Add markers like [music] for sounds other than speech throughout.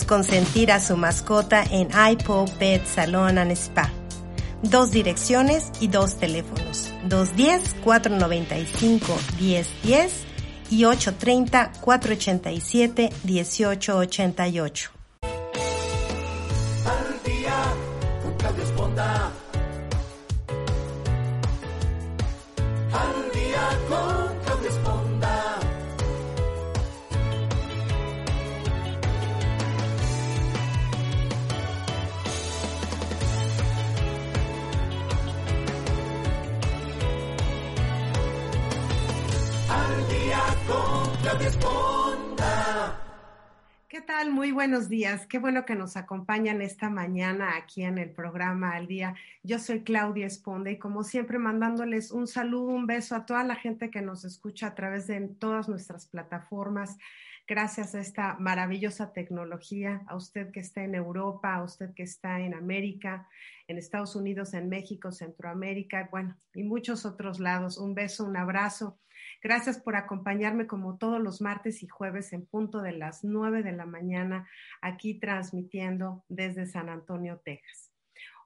Consentir a su mascota en iPod Pet Salon and Spa. Dos direcciones y dos teléfonos. 210-495-1010 y 830-487-1888. Buenos días. Qué bueno que nos acompañan esta mañana aquí en el programa Al Día. Yo soy Claudia Esponda y como siempre mandándoles un saludo, un beso a toda la gente que nos escucha a través de todas nuestras plataformas. Gracias a esta maravillosa tecnología, a usted que está en Europa, a usted que está en América, en Estados Unidos, en México, Centroamérica, bueno, y muchos otros lados. Un beso, un abrazo. Gracias por acompañarme como todos los martes y jueves en punto de las 9 de la mañana aquí transmitiendo desde San Antonio, Texas.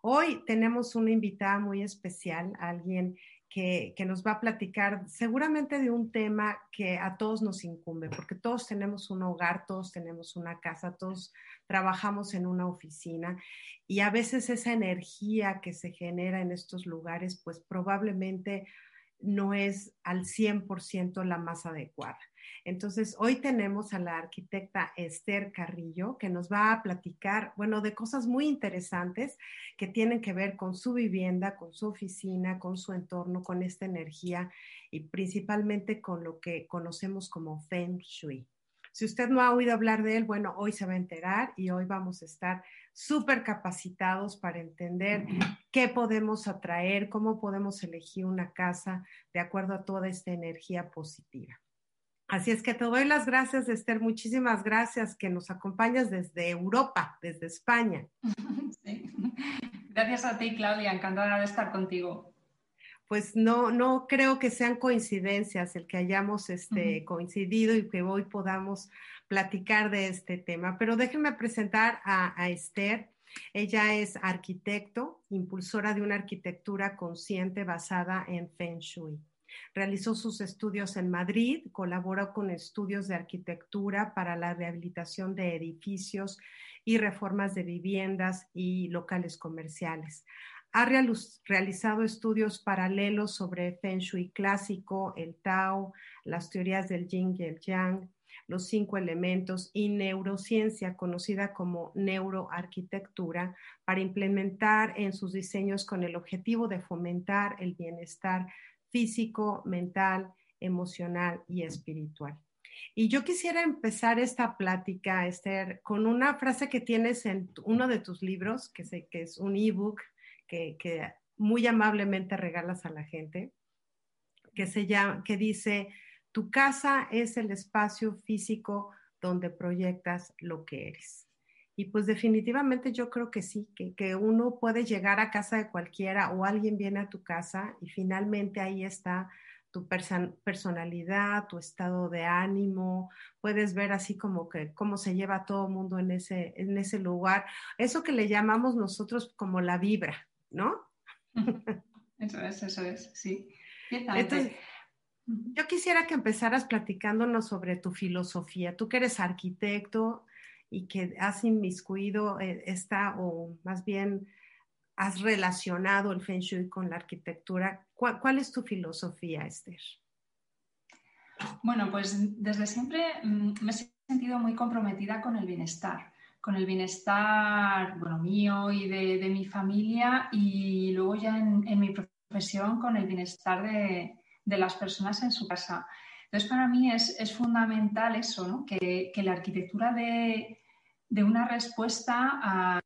Hoy tenemos una invitada muy especial, alguien que, que, nos va a platicar seguramente de un tema que a todos nos incumbe, porque todos tenemos un hogar, todos tenemos una casa, todos trabajamos en una oficina y a veces esa energía que se genera en estos lugares, pues probablemente no es al 100% la más adecuada. Entonces, hoy tenemos a la arquitecta Esther Carrillo, que nos va a platicar, bueno, de cosas muy interesantes que tienen que ver con su vivienda, con su oficina, con su entorno, con esta energía y principalmente con lo que conocemos como Feng Shui. Si usted no ha oído hablar de él, bueno, hoy se va a enterar y hoy vamos a estar súper capacitados para entender qué podemos atraer, cómo podemos elegir una casa de acuerdo a toda esta energía positiva. Así es que te doy las gracias, Esther. Muchísimas gracias que nos acompañas desde Europa, desde España. [laughs] Sí. Gracias a ti, Claudia. Encantada de estar contigo pues no, no creo que sean coincidencias el que hayamos este, uh -huh. coincidido y que hoy podamos platicar de este tema. Pero déjenme presentar a, a Esther. Ella es arquitecto, impulsora de una arquitectura consciente basada en Feng Shui. Realizó sus estudios en Madrid, colaboró con estudios de arquitectura para la rehabilitación de edificios y reformas de viviendas y locales comerciales. Ha realizado estudios paralelos sobre Feng Shui clásico, el Tao, las teorías del Yin y el Yang, los cinco elementos y neurociencia conocida como neuroarquitectura para implementar en sus diseños con el objetivo de fomentar el bienestar físico, mental, emocional y espiritual. Y yo quisiera empezar esta plática, Esther, con una frase que tienes en uno de tus libros, que, sé, que es un ebook que, muy amablemente regalas a la gente, que, se llama, que dice, tu casa es el espacio físico donde proyectas lo que eres. Y pues definitivamente yo creo que sí, que, que, uno puede llegar a casa de cualquiera o alguien viene a tu casa y finalmente ahí está tu person personalidad, tu estado de ánimo, puedes ver así como que cómo se lleva todo el mundo en ese, en ese lugar. Eso que le llamamos nosotros como la vibra, ¿no? [laughs] Eso es, eso es, sí. Entonces, yo quisiera que empezaras platicándonos sobre tu filosofía. Tú que eres arquitecto y que has inmiscuido esta, o más bien has relacionado el Feng Shui con la arquitectura. ¿Cuál, cuál es tu filosofía, Esther? Bueno, pues desde siempre me he sentido muy comprometida con el bienestar con el bienestar bueno, mío y de, de, mi familia y luego ya en, en mi profesión con el bienestar de, de, las personas en su casa. Entonces, para mí es, es fundamental eso, ¿no? que, que, la arquitectura de, de una respuesta a,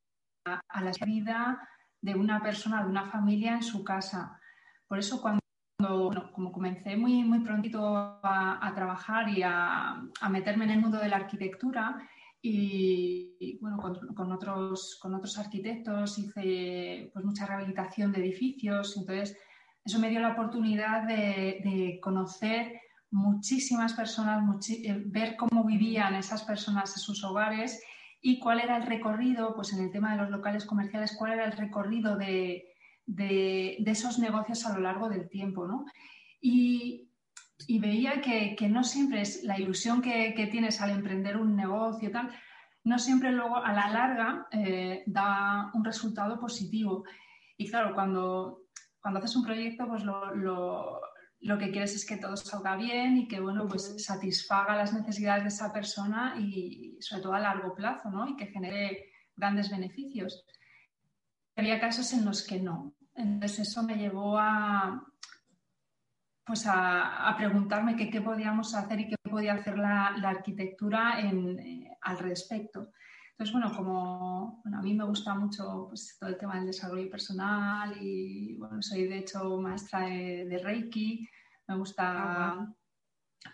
a, la vida de una persona, de una familia en su casa. Por eso cuando, bueno, como comencé muy, muy prontito a, a trabajar y a meterme en el mundo de la arquitectura, y, bueno, con, otros, con otros arquitectos hice pues, mucha rehabilitación de edificios, entonces eso me dio la oportunidad de, de conocer muchísimas personas, muchi ver cómo vivían esas personas en sus hogares y cuál era el recorrido, pues en el tema de los locales comerciales, cuál era el recorrido de, esos negocios a lo largo del tiempo, ¿no? Y, veía que, no siempre es la ilusión que, tienes al emprender un negocio, tal, no siempre luego a la larga eh, da un resultado positivo. Y claro, cuando, cuando haces un proyecto, pues lo, lo que quieres es que todo salga bien y que, bueno, pues satisfaga las necesidades de esa persona y sobre todo a largo plazo, ¿no? Y que genere grandes beneficios. Había casos en los que no. Entonces eso me llevó a, pues a, preguntarme qué podíamos hacer y qué podía hacer la, arquitectura eh, al respecto. Entonces, bueno, como a mí me gusta mucho pues, todo el tema del desarrollo personal y bueno, soy de hecho maestra de, Reiki, me gusta ah,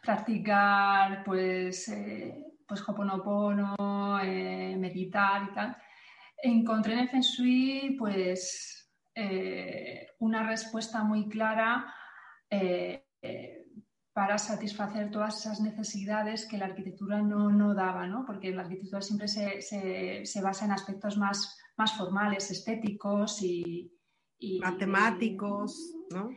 practicar pues, eh, pues Hoponopono, eh, meditar y tal. Encontré en el Feng Shui pues eh, una respuesta muy clara para satisfacer todas esas necesidades que la arquitectura no, no daba, ¿no? porque la arquitectura siempre se, se, basa en aspectos más, más formales, estéticos y... Matemáticos, ¿no?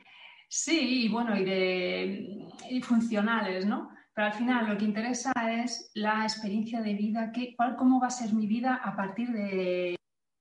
Sí, y bueno, y, de, y funcionales, ¿no? Pero al final lo que interesa es la experiencia de vida, que, cuál, cómo va a ser mi vida a partir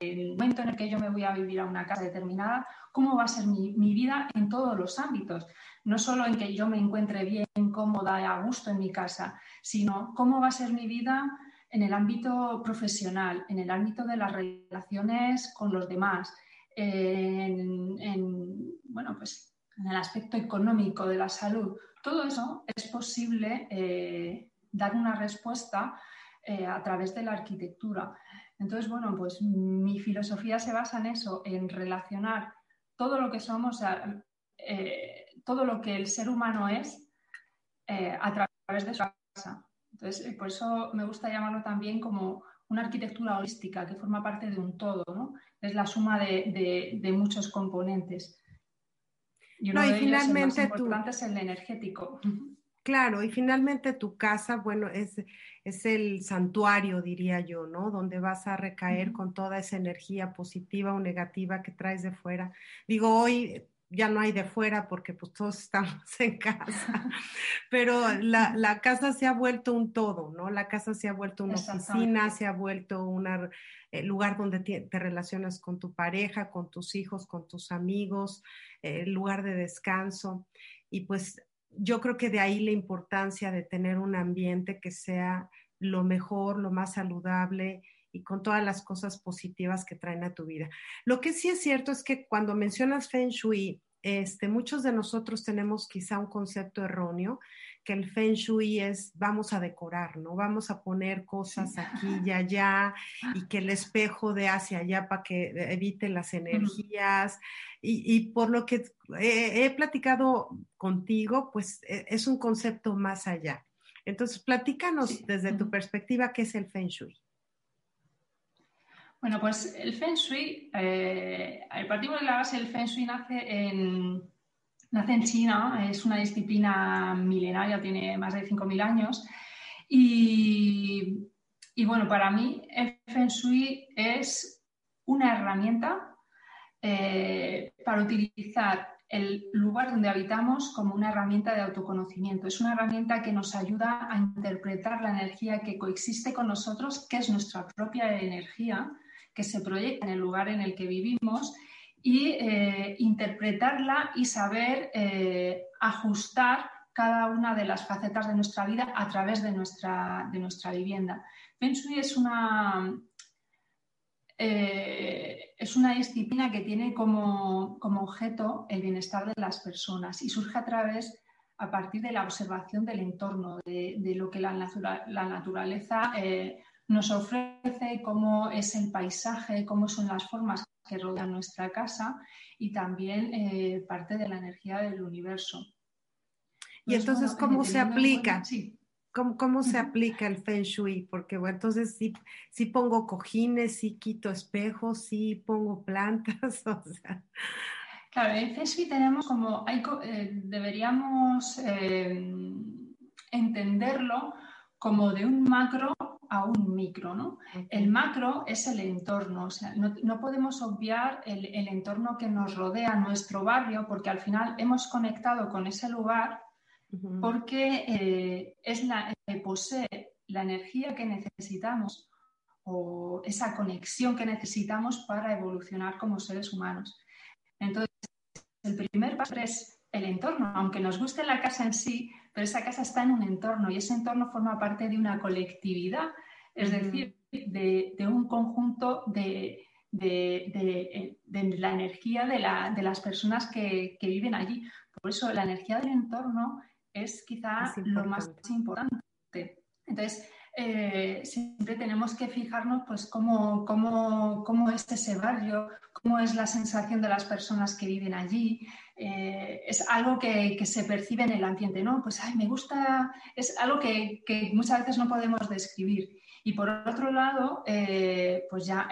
del momento en el que yo me voy a vivir a una casa determinada, cómo va a ser mi, mi, vida en todos los ámbitos no solo en que yo me encuentre bien, cómoda y a gusto en mi casa, sino cómo va a ser mi vida en el ámbito profesional, en el ámbito de las relaciones con los demás, en, bueno, pues, en el aspecto económico de la salud. Todo eso es posible eh, dar una respuesta eh, a través de la arquitectura. Entonces, bueno, pues mi filosofía se basa en eso, en relacionar todo lo que somos, eh, todo lo que el ser humano es eh, a través de su casa. Entonces, eh, por eso me gusta llamarlo también como una arquitectura holística que forma parte de un todo, ¿no? Es la suma de, muchos componentes. Y uno de finalmente ellos, el más es el energético. [laughs] Claro, y finalmente tu casa, bueno, es, es el santuario, diría yo, ¿no? Donde vas a recaer con toda esa energía positiva o negativa que traes de fuera. Digo, hoy ya no hay de fuera porque pues todos estamos [laughs] en casa, pero la, casa se ha vuelto un todo, ¿no? La casa se ha vuelto una oficina, se ha vuelto un eh, lugar donde te, relacionas con tu pareja, con tus hijos, con tus amigos, eh, lugar de descanso. Y pues yo creo que de ahí la importancia de tener un ambiente que sea lo mejor, lo más saludable y con todas las cosas positivas que traen a tu vida. Lo que sí es cierto es que cuando mencionas Feng Shui, este, muchos de nosotros tenemos quizá un concepto erróneo, que el Feng Shui es vamos a decorar, ¿no? Vamos a poner cosas aquí y [laughs] allá y que el espejo de hacia allá para que evite las energías. Y, por lo que he platicado contigo, pues e, es un concepto más allá. Entonces, platícanos desde tu perspectiva qué es el Feng Shui. Bueno, pues el Feng Shui, eh, el partido de la base del Feng Shui nace en, nace en China, es una disciplina milenaria, tiene más de 5.000 años. Y, bueno, para mí el Feng Shui es una herramienta eh, para utilizar el lugar donde habitamos como una herramienta de autoconocimiento. Es una herramienta que nos ayuda a interpretar la energía que coexiste con nosotros, que es nuestra propia energía, que se proyecta en el lugar en el que vivimos y eh, interpretarla y saber eh, ajustar cada una de las facetas de nuestra vida a través de nuestra, de nuestra vivienda. Feng Shui es una, eh, es una disciplina que tiene como, objeto el bienestar de las personas y surge a través, a partir de la observación del entorno, de, lo que la, la naturaleza nos ofrece cómo es el paisaje, cómo son las formas que rodean nuestra casa y también eh, parte de la energía del universo. y pues entonces, ¿cómo se aplica? ¿Cómo, se aplica el Feng Shui? Porque bueno, entonces sí, sí pongo cojines, sí quito espejos, sí pongo plantas, [laughs] o sea. Claro, en Feng Shui tenemos como, hay, eh, deberíamos eh, entenderlo como de un macro a un micro. ¿no? El macro es el entorno, o sea, no, podemos obviar el, entorno que nos rodea, nuestro barrio, porque al final hemos conectado con ese lugar porque eh, es la, posee la energía que necesitamos o esa conexión que necesitamos para evolucionar como seres humanos. Entonces, el primer paso es el entorno, aunque nos guste la casa en sí, pero esa casa está en un entorno y ese entorno forma parte de una colectividad, es decir, de, un conjunto de, la energía de, las personas que, viven allí. Por eso la energía del entorno es quizá lo más importante. Entonces, eh, siempre tenemos que fijarnos pues cómo, cómo, es ese barrio, cómo es la sensación de las personas que viven allí. Eh, es algo que, se percibe en el ambiente, ¿no? Pues, ay, me gusta, es algo que, muchas veces no podemos describir. Y por otro lado, eh, pues ya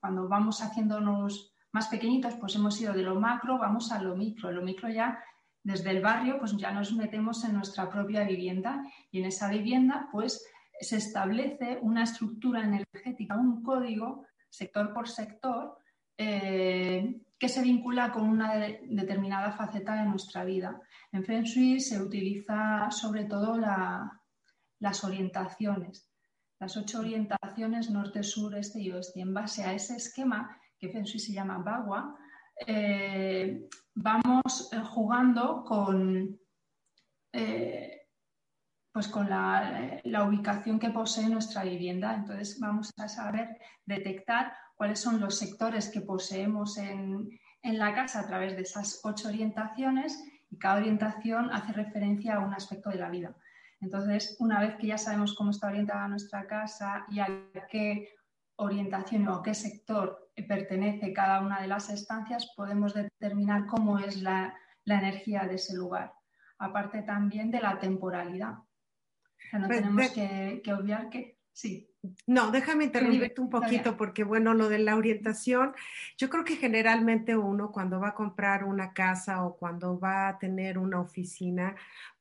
cuando vamos haciéndonos más pequeñitos, pues hemos ido de lo macro, vamos a lo micro. Lo micro ya desde el barrio, pues ya nos metemos en nuestra propia vivienda y en esa vivienda, pues se establece una estructura energética, un código, sector por sector, eh, que se vincula con una determinada faceta de nuestra vida. En Feng Shui se utiliza sobre todo las orientaciones, las ocho orientaciones norte, sur, este y oeste. En base a ese esquema, que Feng Shui se llama Bagua, eh, vamos eh, jugando con pues con la, ubicación que posee nuestra vivienda. Entonces vamos a saber detectar cuáles son los sectores que poseemos en, la casa a través de esas ocho orientaciones y cada orientación hace referencia a un aspecto de la vida. Entonces, una vez que ya sabemos cómo está orientada nuestra casa y a qué orientación o qué sector pertenece cada una de las estancias, podemos determinar cómo es la energía de ese lugar, aparte también de la temporalidad no pues tenemos que, obviar que sí. No, déjame interrumpirte un poquito porque, bueno, lo de la orientación, yo creo que generalmente uno cuando va a comprar una casa o cuando va a tener una oficina,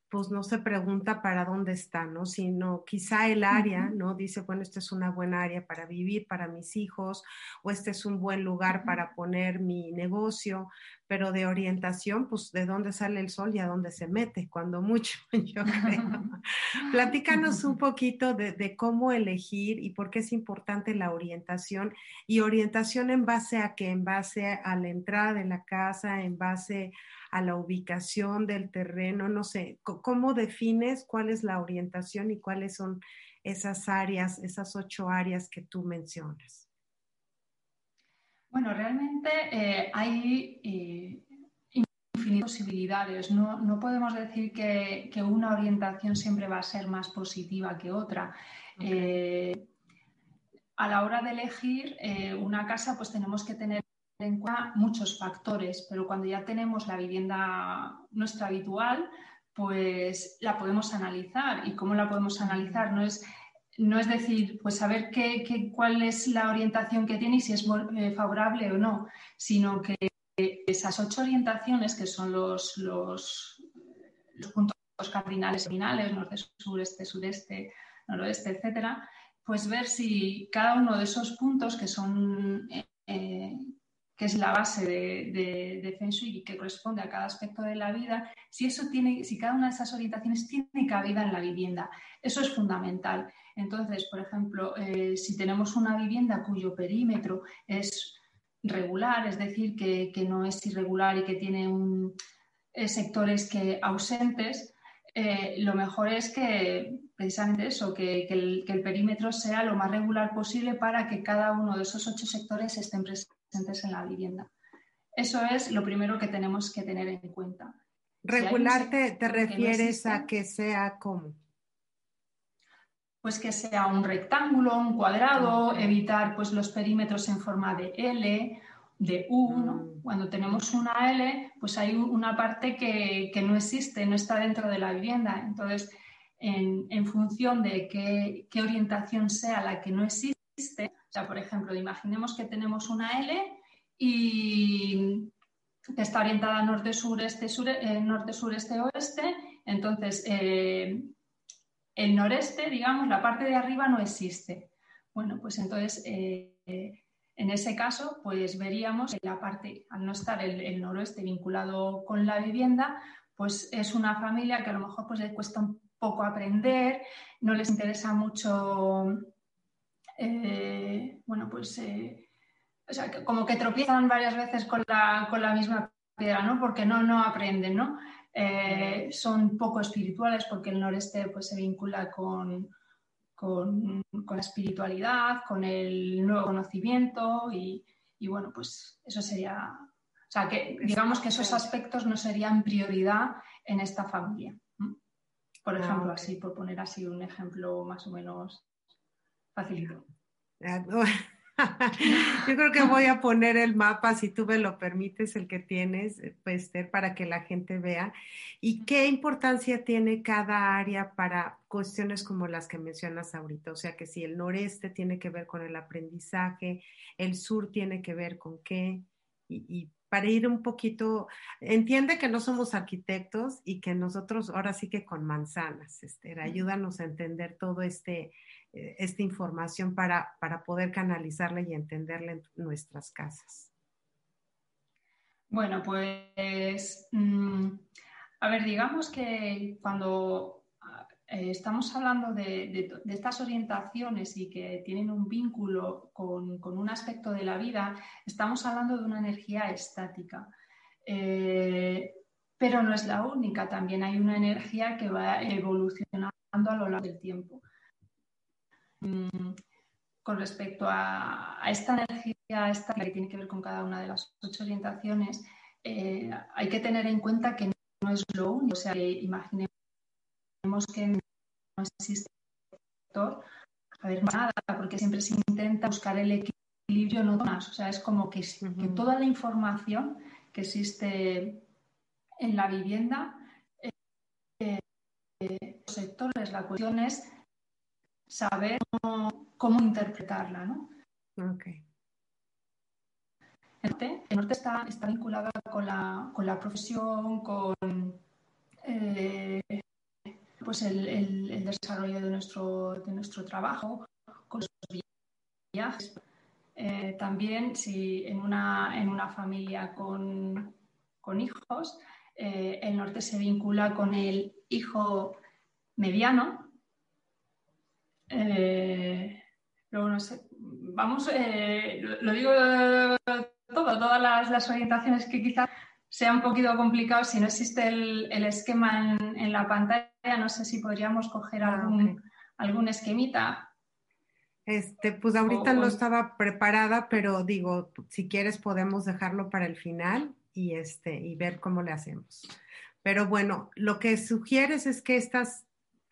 pues no se pregunta para dónde está, ¿no? Sino quizá el área, ¿no? Dice, bueno, esta es una buena área para vivir, para mis hijos, o este es un buen lugar para poner mi negocio, pero de orientación, pues de dónde sale el sol y a dónde se mete, cuando mucho, [laughs] yo creo. Platícanos un poquito de, de, cómo elegir y por qué es importante la orientación y orientación en base a qué, en base a la entrada de la casa, en base a la ubicación del terreno, no sé, ¿cómo defines cuál es la orientación y cuáles son esas áreas, esas ocho áreas que tú mencionas? Bueno, realmente eh, hay eh, infinitas posibilidades. No, podemos decir que, una orientación siempre va a ser más positiva que otra. Eh, a la hora de elegir una casa, pues tenemos que tener en cuenta muchos factores, pero cuando ya tenemos la vivienda nuestra habitual, pues la podemos analizar. ¿Y cómo la podemos analizar? No es, no es decir, pues saber qué, cuál es la orientación que tiene y si es eh, favorable o no, sino que esas ocho orientaciones, que son los, los, los puntos cardinales finales, norte, sur, este, sureste, noroeste, etcétera, pues ver si cada uno de esos puntos que son eh, que es la base de, de, y que corresponde a cada aspecto de la vida, si eso tiene, si cada una de esas orientaciones tiene cabida en la vivienda. Eso es fundamental. Entonces, por ejemplo, eh, si tenemos una vivienda cuyo perímetro es regular, es decir, que, no es irregular y que tiene eh, sectores que ausentes, eh, lo mejor es que precisamente eso, que, el, que, el, perímetro sea lo más regular posible para que cada uno de esos ocho sectores estén presentes en la vivienda. Eso es lo primero que tenemos que tener en cuenta. Regular te, refieres a que sea como pues que sea un rectángulo, un cuadrado, evitar pues los perímetros en forma de L, de U. Mm. Cuando tenemos una L, pues hay una parte que, no existe, no está dentro de la vivienda. Entonces, en, función de qué, qué, orientación sea la que no existe, sea, por ejemplo, imaginemos que tenemos una L y que está orientada norte, sur, este, sur, eh, norte, sur, este, oeste. Entonces, eh, el noreste, digamos, la parte de arriba no existe. Bueno, pues entonces, eh, en ese caso, pues veríamos que la parte, al no estar el, noroeste vinculado con la vivienda, pues es una familia que a lo mejor pues, le cuesta un poco aprender, no les interesa mucho, eh, bueno, pues, eh, o sea, como que tropiezan varias veces con la, con la misma piedra, ¿no? Porque no, no aprenden, ¿no? Eh, son poco espirituales porque el noreste pues, se vincula con, con, la espiritualidad, con el nuevo conocimiento y, bueno, pues eso sería, o sea, que digamos que esos aspectos no serían prioridad en esta familia. Por ah, ejemplo, así, por poner así un ejemplo más o menos facilito. Ah, [laughs] Yo creo que voy a poner el mapa, si tú me lo permites, el que tienes, eh, pues, para que la gente vea. ¿Y qué importancia tiene cada área para cuestiones como las que mencionas ahorita? O sea, que si el noreste tiene que ver con el aprendizaje, el sur tiene que ver con qué, y, para ir un poquito, entiende que no somos arquitectos y que nosotros ahora sí que con manzanas, Esther, ayúdanos a entender todo este esta información para, poder canalizarla y entenderla en nuestras casas? Bueno, pues, mm, a ver, digamos que cuando eh, estamos hablando de, estas orientaciones y que tienen un vínculo con, un aspecto de la vida, estamos hablando de una energía estática. Eh, pero no es la única, también hay una energía que va evolucionando a lo largo del tiempo. Mm, con respecto a, esta energía esta que tiene que ver con cada una de las ocho orientaciones, eh, hay que tener en cuenta que no es lo único. O sea, imaginemos que no existe a ver, nada, porque siempre se intenta buscar el equilibrio, no más. O sea, es como que, toda la información que existe en la vivienda, eh, eh, los sectores, la cuestión es saber cómo, interpretarla, ¿no? Okay. El norte, está, vinculado con la, profesión, con eh, pues el, desarrollo de nuestro, de nuestro trabajo, con los viajes. Eh, también si en una, en una familia con, hijos, eh, el norte se vincula con el hijo mediano, eh, no sé, vamos, eh, lo, digo todo, todas las, orientaciones que quizás sea un poquito complicado si no existe el, esquema en, la pantalla, no sé si podríamos coger ah, algún, algún esquemita. Este, pues ahorita no estaba preparada, pero digo, si quieres podemos dejarlo para el final y este y ver cómo le hacemos. Pero bueno, lo que sugieres es que estas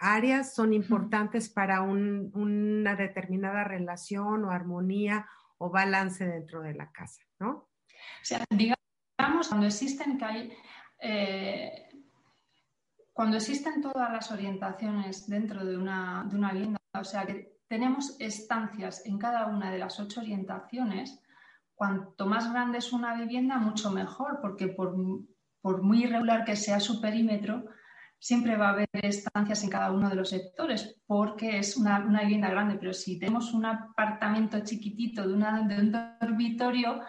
áreas son importantes para una determinada relación o armonía o balance dentro de la casa, ¿no? O sea, digamos, cuando existen que hay, eh, cuando existen todas las orientaciones dentro de una, de una vivienda, o sea, que tenemos estancias en cada una de las ocho orientaciones, cuanto más grande es una vivienda, mucho mejor, porque por, por muy irregular que sea su perímetro, siempre va a haber estancias en cada uno de los sectores porque es una, vivienda grande, pero si tenemos un apartamento chiquitito de, un dormitorio,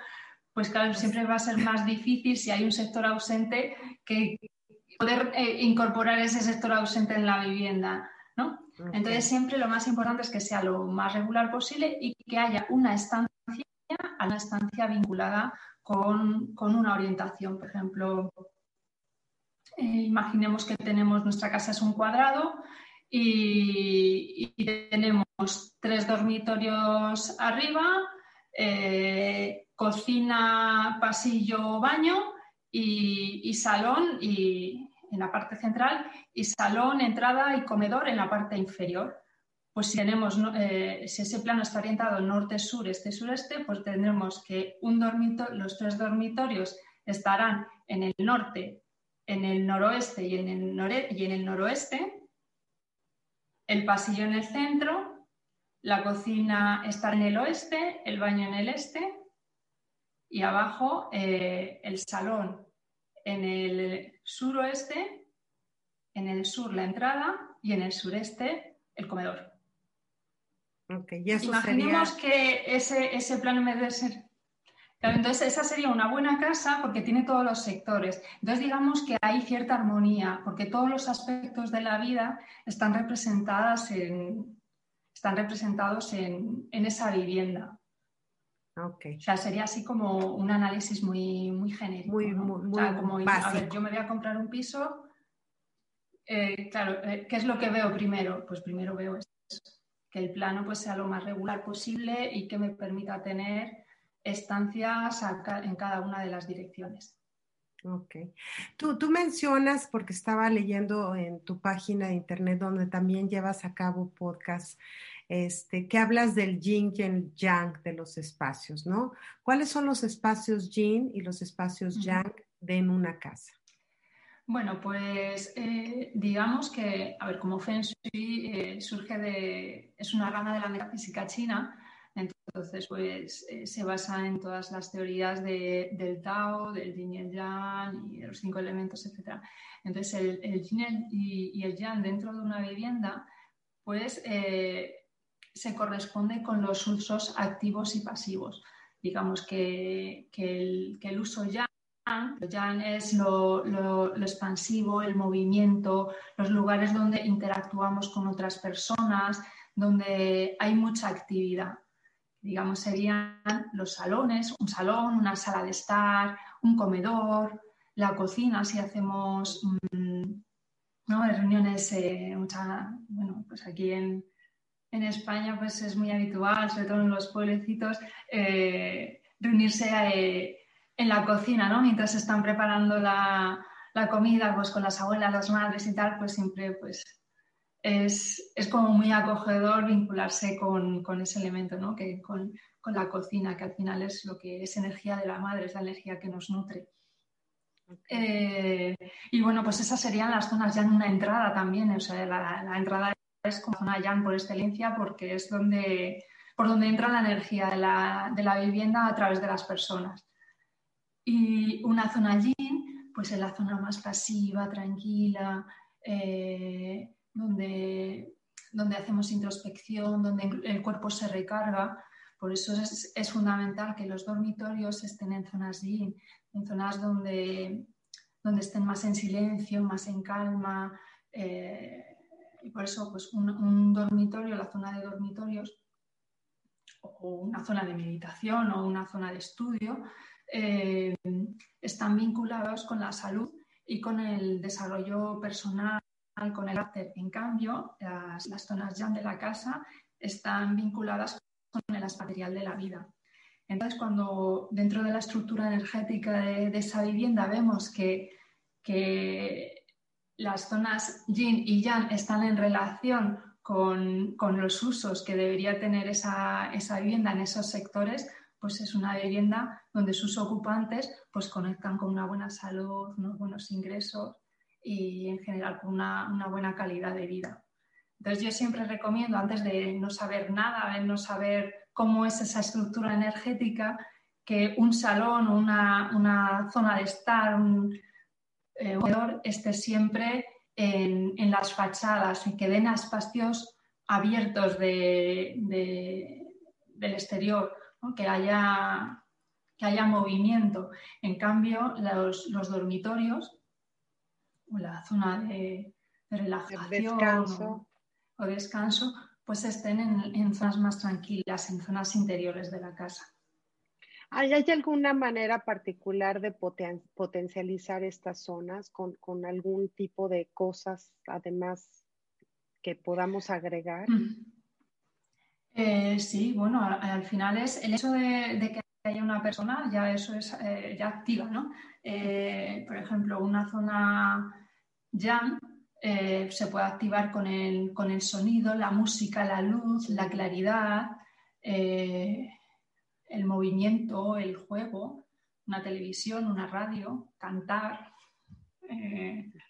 pues claro, siempre va a ser más difícil si hay un sector ausente que poder eh, incorporar ese sector ausente en la vivienda, ¿no? Entonces siempre lo más importante es que sea lo más regular posible y que haya una estancia, una estancia vinculada con, con una orientación, por ejemplo, eh, imaginemos que tenemos nuestra casa es un cuadrado y, tenemos tres dormitorios arriba, eh, cocina, pasillo, baño y, salón y, en la parte central y salón, entrada y comedor en la parte inferior. Pues si tenemos, eh, si ese plano está orientado norte, sur, este, sureste, pues tendremos que un los tres dormitorios estarán en el norte en el noroeste y en el, y en el noroeste, el pasillo en el centro, la cocina está en el oeste, el baño en el este y abajo eh, el salón en el suroeste, en el sur la entrada y en el sureste el comedor. Okay, Imaginemos que ese, ese plano debe ser entonces, esa sería una buena casa porque tiene todos los sectores. Entonces, digamos que hay cierta armonía porque todos los aspectos de la vida están, representadas en, están representados en, esa vivienda. Okay. O sea, sería así como un análisis muy, muy genérico. Muy, muy, como, a ver, yo me voy a comprar un piso. Eh, claro, eh, ¿qué es lo que veo primero? Pues primero veo eso, que el plano pues, sea lo más regular posible y que me permita tener estancias en cada una de las direcciones. Ok. Tú, tú, mencionas, porque estaba leyendo en tu página de internet donde también llevas a cabo podcast, este, que hablas del yin y el yang de los espacios, ¿no? ¿Cuáles son los espacios yin y los espacios yang de en una casa? Bueno, pues eh, digamos que, a ver, como Feng Shui eh, surge de, es una rama de la metafísica china, entonces, pues eh, se basa en todas las teorías del Tao, del Yin y el Yang y de los cinco elementos, etc. Entonces, el, el Yin y, el Yang dentro de una vivienda, pues eh, se corresponde con los usos activos y pasivos. Digamos que, el, uso Yang Yang es lo, expansivo, el movimiento, los lugares donde interactuamos con otras personas, donde hay mucha actividad digamos, serían los salones, un salón, una sala de estar, un comedor, la cocina, si hacemos mm, reuniones, eh, bueno, pues aquí en, España pues es muy habitual, sobre todo en los pueblecitos, eh, reunirse eh, en la cocina, ¿no? Mientras están preparando la, la, comida, pues con las abuelas, las madres y tal, pues siempre pues es, como muy acogedor vincularse con, ese elemento, ¿no? que, con, la cocina, que al final es lo que es energía de la madre, es la energía que nos nutre. Eh, y bueno, pues esas serían las zonas ya en una entrada también, o sea, la, entrada es como zona ya por excelencia porque es donde, por donde entra la energía de la, vivienda a través de las personas. Y una zona yin, pues en la zona más pasiva, tranquila, eh, donde, donde hacemos introspección, donde el cuerpo se recarga. Por eso es, es fundamental que los dormitorios estén en zonas yin, en zonas donde, donde estén más en silencio, más en calma. Eh, y por eso, pues un, dormitorio, la zona de dormitorios, o una zona de meditación o una zona de estudio, eh, están vinculados con la salud y con el desarrollo personal con el arte. En cambio, las, zonas yang de la casa están vinculadas con el material de la vida. Entonces, cuando dentro de la estructura energética de, esa vivienda vemos que, las zonas yin y yang están en relación con, los usos que debería tener esa, vivienda en esos sectores, pues es una vivienda donde sus ocupantes pues conectan con una buena salud, unos buenos ingresos y en general con una, buena calidad de vida. Entonces yo siempre recomiendo, antes de no saber nada, de no saber cómo es esa estructura energética, que un salón o una, zona de estar, un eh, esté siempre en, las fachadas y que den espacios abiertos del exterior, que, haya, que haya movimiento. En cambio, los, los dormitorios o la zona de, relajación O, descanso, pues estén en, zonas más tranquilas, en zonas interiores de la casa. ¿Hay, alguna manera particular de potencializar estas zonas con, algún tipo de cosas, además, que podamos agregar? Eh, sí, bueno, al, final es el hecho de, que haya una persona, ya eso es eh, ya activa, ¿no? Eh, por ejemplo, una zona ya eh, se puede activar con el, sonido, la música, la luz, la claridad, el movimiento, el juego, una televisión, una radio, cantar,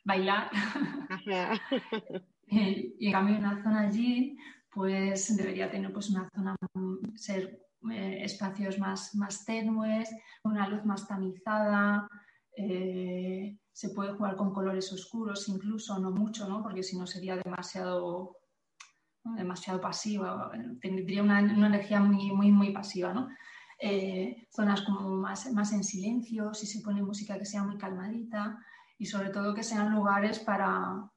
bailar. [laughs] y en cambio una zona allí pues debería tener pues una zona ser espacios más, más tenues, una luz más tamizada, Eh, se puede jugar con colores oscuros, incluso no mucho, ¿no? porque si no sería demasiado, demasiado pasiva, tendría una, energía muy, muy, muy pasiva. ¿no? Eh, zonas como más, más en silencio, si se pone música que sea muy calmadita y sobre todo que sean lugares para,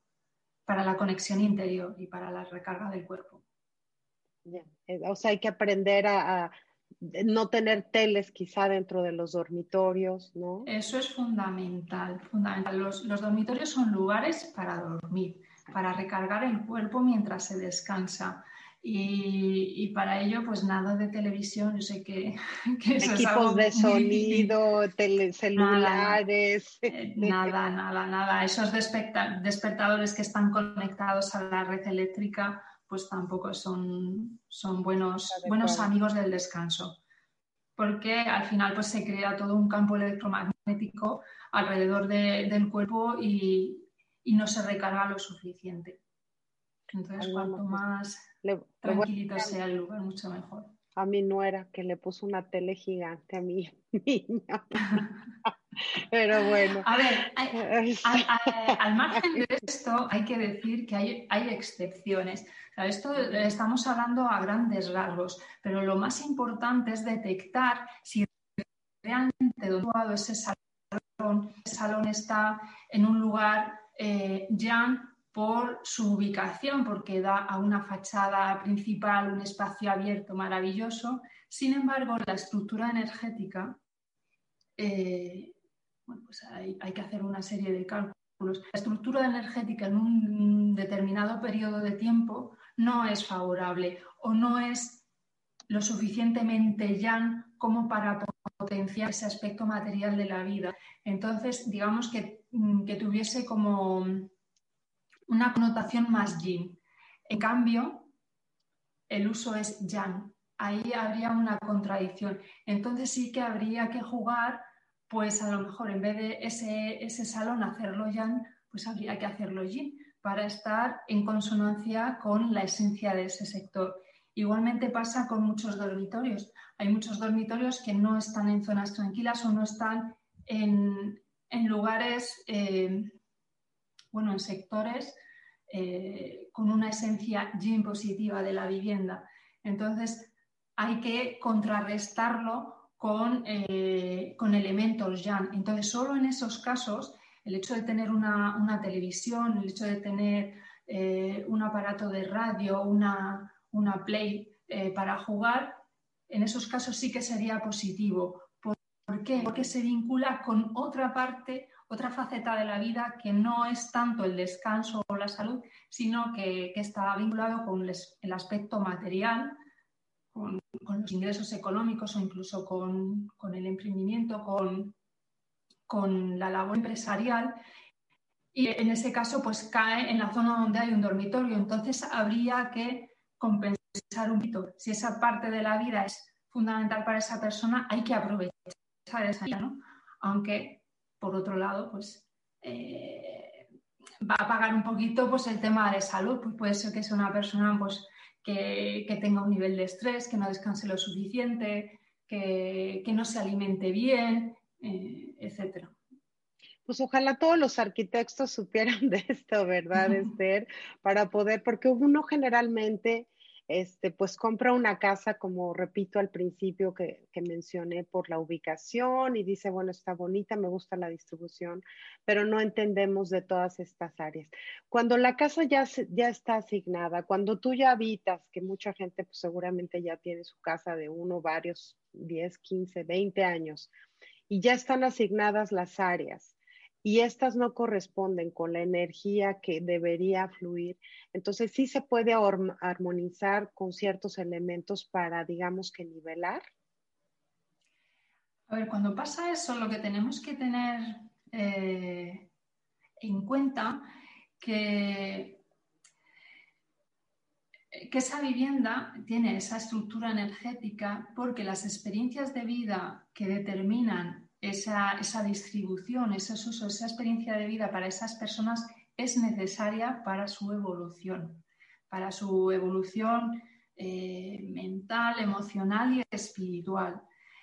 para la conexión interior y para la recarga del cuerpo. Eh, o sea, hay que aprender a, no tener teles quizá dentro de los dormitorios, ¿no? Eso es fundamental, fundamental. Los, los, dormitorios son lugares para dormir, para recargar el cuerpo mientras se descansa. Y, y para ello, pues nada de televisión, yo sé que, [laughs] que eso Equipos de sonido, celulares. Eh, nada, nada, nada. Esos despertadores que están conectados a la red eléctrica, pues tampoco son, son buenos, buenos amigos del descanso, porque al final pues se crea todo un campo electromagnético alrededor del cuerpo y, no se recarga lo suficiente. Entonces, cuanto más tranquilito sea el lugar, mucho mejor a mi nuera que le puso una tele gigante a mi [laughs] niña. [laughs] [laughs] Pero bueno. A ver, al margen de [laughs] esto hay que decir que hay, hay excepciones. esto estamos hablando a grandes rasgos, pero lo más importante es detectar si realmente donde ese salón, ese salón está en un lugar eh, ya por su ubicación, porque da a una fachada principal un espacio abierto maravilloso. Sin embargo, la estructura energética, eh, bueno, pues hay, que hacer una serie de cálculos. La estructura energética en un determinado periodo de tiempo no es favorable o no es lo suficientemente llano como para potenciar ese aspecto material de la vida. Entonces, digamos que, que tuviese como una connotación más yin. En cambio, el uso es yang. Ahí habría una contradicción. Entonces sí que habría que jugar, pues a lo mejor en vez de ese, ese salón hacerlo yang, pues habría que hacerlo yin para estar en consonancia con la esencia de ese sector. Igualmente pasa con muchos dormitorios. Hay muchos dormitorios que no están en zonas tranquilas o no están en, lugares eh, bueno, en sectores eh, con una esencia yin positiva de la vivienda. Entonces, hay que contrarrestarlo con, eh, con elementos yang. Entonces, solo en esos casos, el hecho de tener una, televisión, el hecho de tener eh, un aparato de radio, una, una play para jugar, en esos casos sí que sería positivo. ¿Por qué? Porque se vincula con otra parte otra faceta de la vida que no es tanto el descanso o la salud, sino que, está vinculado con el aspecto material, con, los ingresos económicos o incluso con, el emprendimiento, con, con la labor empresarial. Y en ese caso, pues cae en la zona donde hay un dormitorio. Entonces, habría que compensar un poquito. Si esa parte de la vida es fundamental para esa persona, hay que aprovechar esa vida, ¿no? Aunque por otro lado, pues eh, va a pagar un poquito pues, el tema de salud. Pues puede ser que sea una persona pues, que, tenga un nivel de estrés, que no descanse lo suficiente, que, no se alimente bien, eh, etcétera. Pues ojalá todos los arquitectos [laughs] supieran de esto, ¿verdad, Esther? Para poder, porque uno generalmente este, pues compra una casa, como repito al principio que, mencioné, por la ubicación y dice, bueno, está bonita, me gusta la distribución, pero no entendemos de todas estas áreas. Cuando la casa ya, ya está asignada, cuando tú ya habitas, que mucha gente pues, seguramente ya tiene su casa de uno, varios, 10, 15, 20 años, y ya están asignadas las áreas y estas no corresponden con la energía que debería fluir. Entonces sí se puede armonizar con ciertos elementos para, digamos que nivelar. A ver, cuando pasa eso, lo que tenemos que tener eh, en cuenta que, que esa vivienda tiene esa estructura energética porque las experiencias de vida que determinan esa, distribución, ese uso, esa experiencia de vida para esas personas es necesaria para su evolución, para su evolución eh, mental, emocional y espiritual.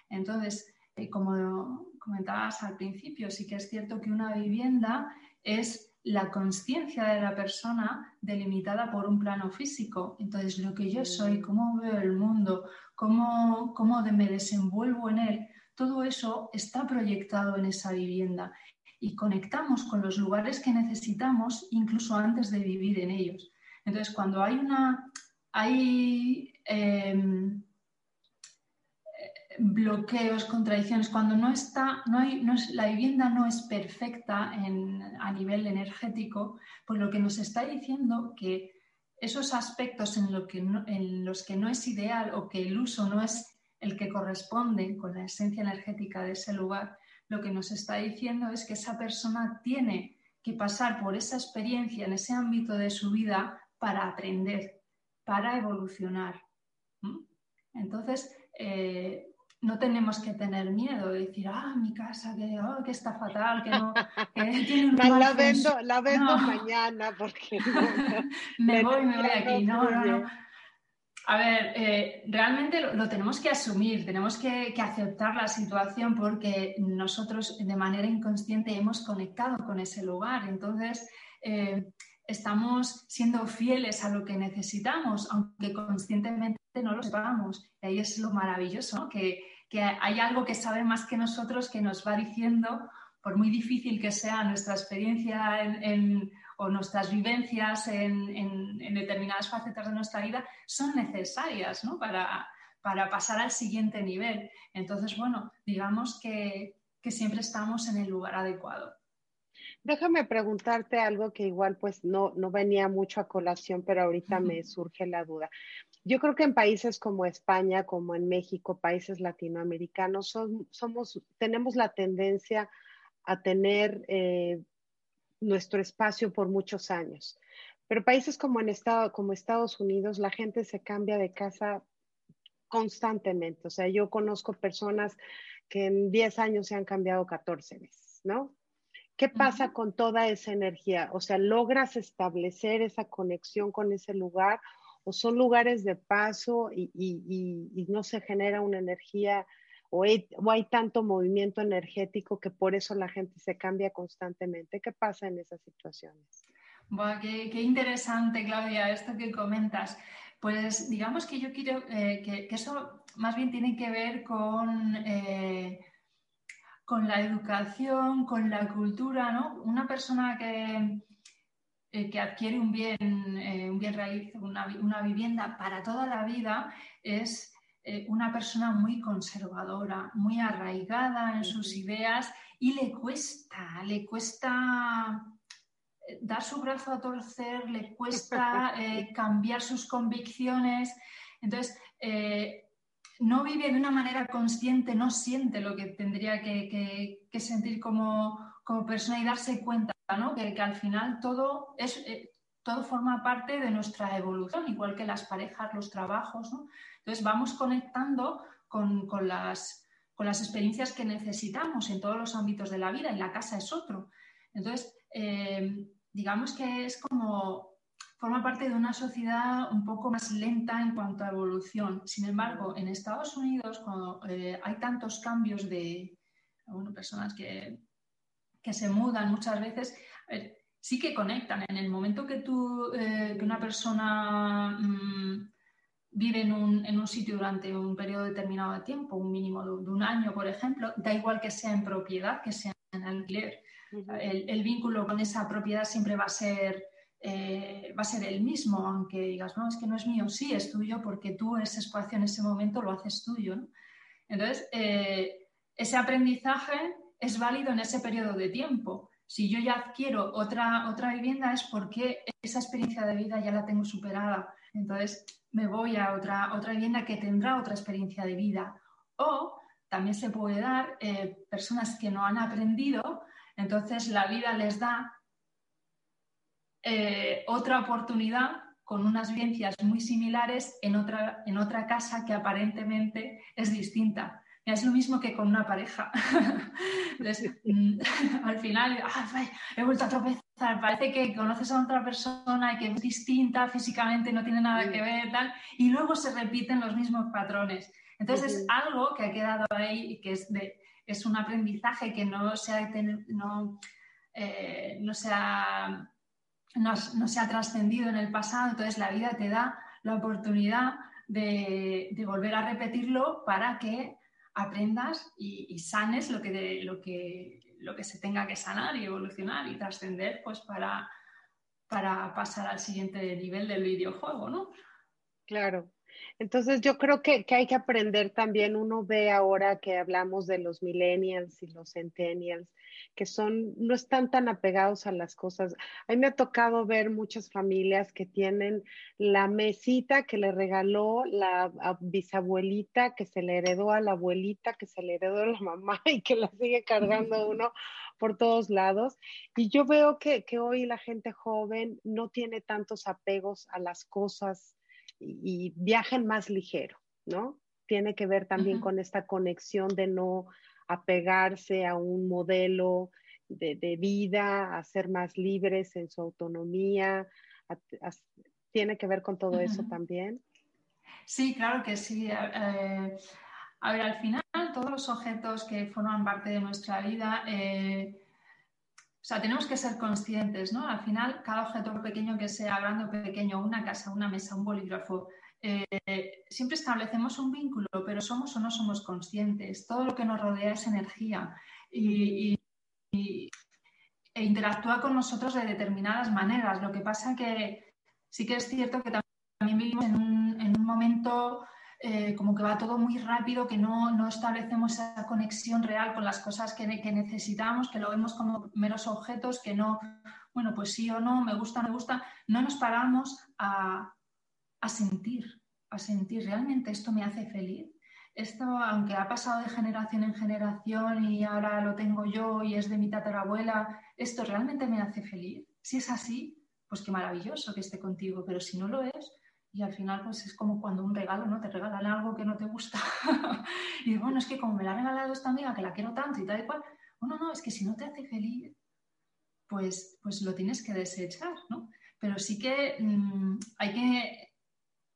Entonces, como comentabas al principio, sí que es cierto que una vivienda es la conciencia de la persona delimitada por un plano físico. Entonces, lo que yo soy, cómo veo el mundo, cómo, cómo me desenvuelvo en él, todo eso está proyectado en esa vivienda y conectamos con los lugares que necesitamos incluso antes de vivir en ellos. Entonces, cuando hay una hay em, bloqueos, contradicciones, cuando no está, no hay, no es, la vivienda no es perfecta a nivel energético, pues lo que nos está diciendo que esos aspectos en, en los que no es ideal o que el uso no es el que corresponde con la esencia energética de ese lugar, lo que nos está diciendo es que esa persona tiene que pasar por esa experiencia en ese ámbito de su vida para aprender, para evolucionar. Entonces, eh, no tenemos que tener miedo de decir, ah, mi casa, que, oh, está fatal, que no, [laughs] tiene un la, vendo, la vendo mañana porque... [laughs] me voy, me voy aquí. No, no, no. A ver, eh, realmente lo, tenemos que asumir, tenemos que, aceptar la situación porque nosotros de manera inconsciente hemos conectado con ese lugar. Entonces, eh, estamos siendo fieles a lo que necesitamos, aunque conscientemente no lo sepamos. Y ahí es lo maravilloso, que, hay algo que sabe más que nosotros que nos va diciendo, por muy difícil que sea nuestra experiencia en o nuestras vivencias en, determinadas facetas de nuestra vida son necesarias para, para pasar al siguiente nivel. Entonces, bueno, digamos que, siempre estamos en el lugar adecuado. Déjame preguntarte algo que igual pues no, no venía mucho a colación, pero ahorita me surge la duda. Yo creo que en países como España, como en México, países latinoamericanos, somos, tenemos la tendencia a tener eh, nuestro espacio por muchos años. Pero países como, en Estado, como Estados Unidos, la gente se cambia de casa constantemente. O sea, yo conozco personas que en 10 años se han cambiado 14 veces, ¿no? ¿Qué pasa con toda esa energía? O sea, ¿logras establecer esa conexión con ese lugar o son lugares de paso y, y no se genera una energía o hay, tanto movimiento energético que por eso la gente se cambia constantemente. ¿Qué pasa en esas situaciones? qué, interesante, Claudia, esto que comentas. Pues digamos que yo quiero eh, que, eso más bien tiene que ver con, eh, con la educación, con la cultura, ¿no? Una persona que, eh, que adquiere un bien, un bien raíz, una, una vivienda para toda la vida es eh, una persona muy conservadora, muy arraigada en sus ideas y le cuesta, le cuesta eh, dar su brazo a torcer, le cuesta [laughs] eh, cambiar sus convicciones. Entonces, no vive de una manera consciente, no siente lo que tendría que, sentir como, persona y darse cuenta ¿no? que, al final todo, es, todo forma parte de nuestra evolución, igual que las parejas, los trabajos. ¿no? Entonces vamos conectando con, las, experiencias que necesitamos en todos los ámbitos de la vida y la casa es otro. Entonces, eh, digamos que es como forma parte de una sociedad un poco más lenta en cuanto a evolución. Sin embargo, en Estados Unidos, cuando eh, hay tantos cambios de personas que, se mudan muchas veces, sí que conectan. En el momento que, tú, eh, que una persona mm, vive en un, sitio durante un periodo determinado de tiempo, un mínimo de, un año, por ejemplo, da igual que sea en propiedad, que sea en alquiler. el, vínculo con esa propiedad siempre va a ser eh, va a ser el mismo, aunque digas, no, es que no es mío, sí, es tuyo porque tú ese espacio en ese momento lo haces tuyo. Entonces, eh, ese aprendizaje es válido en ese periodo de tiempo. Si yo ya adquiero otra, otra vivienda es porque esa experiencia de vida ya la tengo superada. Entonces, me voy a otra, otra vivienda que tendrá otra experiencia de vida. O también se puede dar eh, personas que no han aprendido, entonces la vida les da eh, otra oportunidad con unas vivencias muy similares en otra, en otra casa que aparentemente es distinta. Es lo mismo que con una pareja. [laughs] Mm, [laughs] al final, he vuelto a tropezar. Parece que conoces a otra persona y que es distinta físicamente, no tiene nada que ver, tal, y luego se repiten los mismos patrones. Entonces es algo que ha quedado ahí y que es, de, es un aprendizaje que no se ha, no, eh, no se ha, no, se ha trascendido en el pasado, entonces la vida te da la oportunidad de, de volver a repetirlo para que aprendas y, sanes lo que, lo, que, lo que se tenga que sanar y evolucionar y trascender pues para, para pasar al siguiente nivel del videojuego, ¿no? Claro. Entonces yo creo que, hay que aprender también, uno ve ahora que hablamos de los millennials y los centennials, que son, no están tan apegados a las cosas. A mí me ha tocado ver muchas familias que tienen la mesita que le regaló la bisabuelita, que se le heredó a la abuelita, que se le heredó a la mamá [laughs] y que la sigue cargando uno por todos lados. Y yo veo que, que hoy la gente joven no tiene tantos apegos a las cosas y, viajen más ligero, ¿no? Tiene que ver también con esta conexión de no apegarse a un modelo de, vida, a ser más libres en su autonomía. ¿Tiene que ver con todo eso también? Sí, claro que sí. Eh, a ver, al final todos los objetos que forman parte de nuestra vida eh, o sea, tenemos que ser conscientes, ¿no? Al final, cada objeto pequeño que sea, grande o pequeño, una casa, una mesa, un bolígrafo, eh, siempre establecemos un vínculo, pero somos o no somos conscientes. Todo lo que nos rodea es energía y, e interactúa con nosotros de determinadas maneras. Lo que pasa que sí que es cierto que también vivimos en un, en un momento eh, como que va todo muy rápido, que no, establecemos esa conexión real con las cosas que, necesitamos, que lo vemos como meros objetos, que no, bueno, pues sí o no, me gusta, me gusta, no nos paramos a, sentir, a sentir, realmente esto me hace feliz. Esto, aunque ha pasado de generación en generación y ahora lo tengo yo y es de mi tatarabuela, esto realmente me hace feliz. Si es así, pues qué maravilloso que esté contigo, pero si no lo es, y al final pues es como cuando un regalo, ¿no? Te regalan algo que no te gusta [laughs] y bueno, es que como me la ha regalado esta amiga que la quiero tanto y tal y cual, bueno, no, es que si no te hace feliz, pues, pues lo tienes que desechar, ¿no? Pero sí que mm, hay que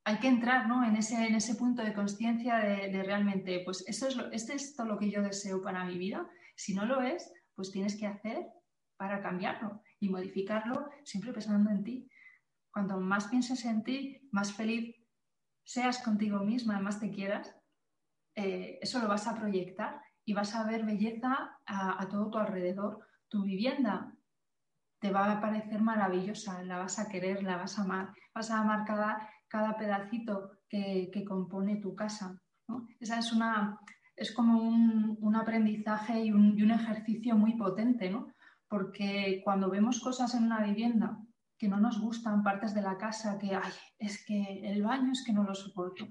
hay que entrar ¿no? en, ese, en ese punto de conciencia de, realmente, pues eso es lo, este es todo lo que yo deseo para mi vida. Si no lo es, pues tienes que hacer para cambiarlo y modificarlo siempre pensando en ti. Cuanto más pienses en ti, más feliz seas contigo misma, más te quieras, eh, eso lo vas a proyectar y vas a ver belleza a, todo tu alrededor. Tu vivienda te va a parecer maravillosa, la vas a querer, la vas a amar, vas a amar cada, pedacito que, compone tu casa. Esa es una, es como un, aprendizaje y un, un, ejercicio muy potente, ¿no? Porque cuando vemos cosas en una vivienda que no nos gustan partes de la casa, que ay, es que el baño es que no lo soporto,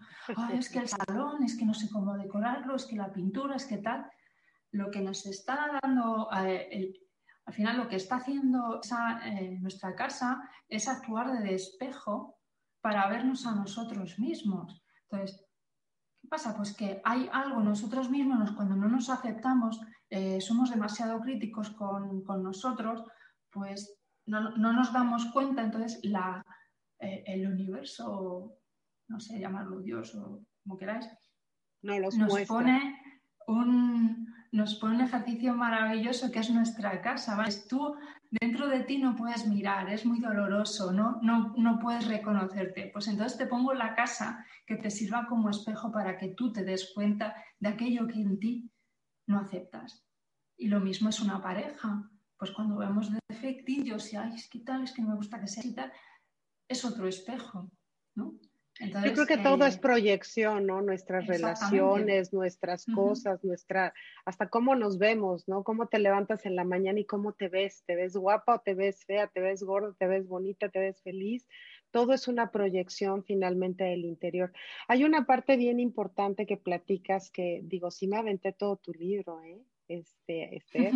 es que el salón es que no sé cómo decorarlo, es que la pintura es que tal. Lo que nos está dando, eh, al final lo que está haciendo eh, nuestra casa es actuar de espejo para vernos a nosotros mismos. Entonces, ¿qué pasa? Pues que hay algo nosotros mismos, cuando no nos aceptamos, eh, somos demasiado críticos con, con nosotros, pues no, nos damos cuenta, entonces la, eh, el universo, no sé, llamarlo Dios o como queráis, nos, pone un, nos pone un ejercicio maravilloso que es nuestra casa. Tú dentro de ti no puedes mirar, es muy doloroso, ¿no? No, no puedes reconocerte. Pues entonces te pongo la casa que te sirva como espejo para que tú te des cuenta de aquello que en ti no aceptas. Y lo mismo es una pareja pues cuando vemos defectillos y, ay, es que tal, es que no me gusta que sea así tal, es otro espejo, ¿no? Yo creo que todo es eh, proyección, ¿no? Nuestras relaciones, nuestras cosas, nuestra, hasta cómo nos vemos, ¿no? Cómo te levantas en la mañana y cómo te ves. ¿Te ves guapa o te ves fea? ¿Te ves gorda? ¿Te ves bonita? ¿Te ves feliz? Todo es una proyección finalmente del interior. Hay una parte bien importante que platicas que, digo, sí me aventé todo tu libro, ¿eh? Este, este,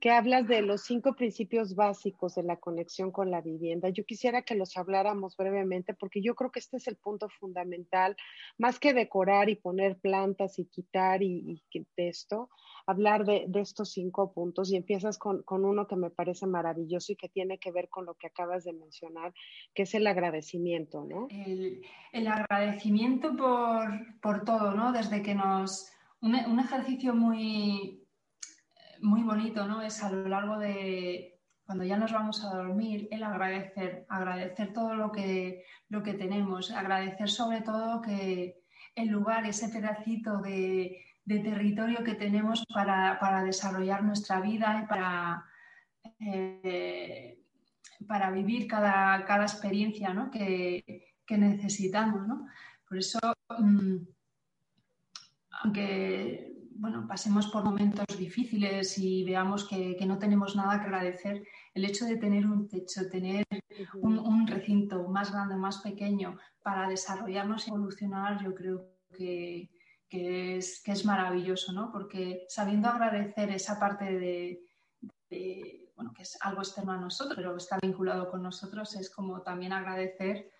que hablas de los cinco principios básicos de la conexión con la vivienda. Yo quisiera que los habláramos brevemente porque yo creo que este es el punto fundamental, más que decorar y poner plantas y quitar y, y de esto, hablar de, estos cinco puntos y empiezas con, con, uno que me parece maravilloso y que tiene que ver con lo que acabas de mencionar, que es el agradecimiento, ¿no? El, el agradecimiento por, por, todo, ¿no? Desde que nos... Un, un ejercicio muy, muy bonito, ¿no? Es a lo largo de cuando ya nos vamos a dormir, el agradecer, agradecer todo lo que, lo que tenemos, agradecer sobre todo que el lugar, ese pedacito de, de territorio que tenemos para, para, desarrollar nuestra vida y para, eh, para vivir cada, cada experiencia ¿no? que, que, necesitamos. ¿no? Por eso, mmm, aunque bueno, pasemos por momentos difíciles y veamos que, que, no tenemos nada que agradecer, el hecho de tener un techo, tener un, un recinto más grande, más pequeño para desarrollarnos y evolucionar, yo creo que, que, es, que es maravilloso, ¿no? Porque sabiendo agradecer esa parte de, de, bueno, que es algo externo a nosotros, pero está vinculado con nosotros, es como también agradecer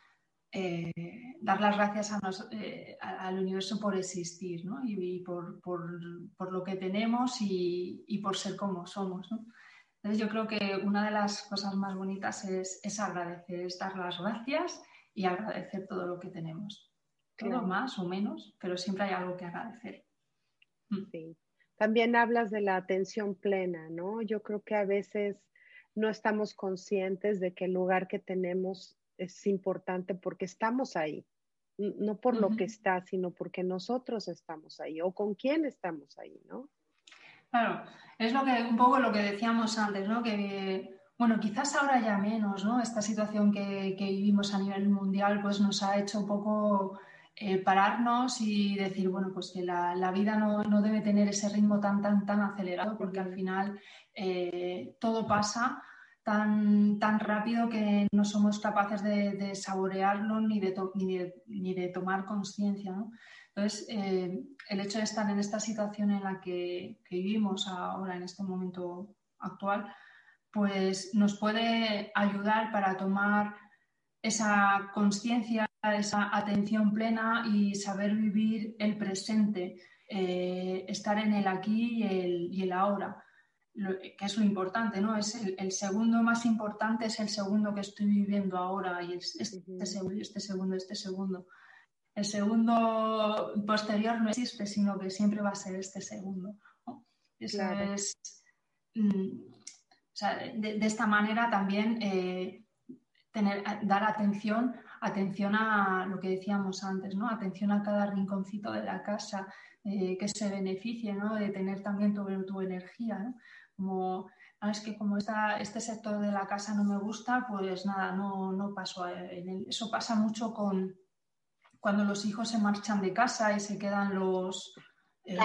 eh, dar las gracias a nos, eh, al universo por existir ¿no? y, y por, por, por, lo que tenemos y, y, por ser como somos. ¿no? Entonces yo creo que una de las cosas más bonitas es, es agradecer, es dar las gracias y agradecer todo lo que tenemos. Todo claro. más o menos, pero siempre hay algo que agradecer. Mm. Sí. También hablas de la atención plena, ¿no? Yo creo que a veces no estamos conscientes de que el lugar que tenemos es importante porque estamos ahí, no por uh -huh. lo que está, sino porque nosotros estamos ahí o con quién estamos ahí, ¿no? Claro, es lo que un poco lo que decíamos antes, ¿no? Que bueno, quizás ahora ya menos, ¿no? Esta situación que, que vivimos a nivel mundial, pues nos ha hecho un poco eh, pararnos y decir, bueno, pues que la, la vida no, no, debe tener ese ritmo tan, tan, tan acelerado, porque al final eh, todo pasa tan, tan rápido que no somos capaces de, saborearlo ni de, ni de, tomar conciencia. Entonces, eh, el hecho de estar en esta situación en la que, que, vivimos ahora, en este momento actual, pues nos puede ayudar para tomar esa conciencia, esa atención plena y saber vivir el presente, eh, estar en el aquí y el, y el ahora lo, que es lo importante, ¿no? Es el, el, segundo más importante es el segundo que estoy viviendo ahora y es este, uh -huh. segundo, este segundo, este segundo. El segundo posterior no existe, sino que siempre va a ser este segundo. ¿no? Eso claro. es. Mm, o sea, de, de, esta manera también eh, tener, dar atención, atención a lo que decíamos antes, ¿no? Atención a cada rinconcito de la casa, eh, que se beneficie, ¿no? De tener también tu, tu energía, ¿no? Como ah, es que como esta, este sector de la casa no me gusta, pues nada, no, no paso. El, eso pasa mucho con cuando los hijos se marchan de casa y se quedan los, eh,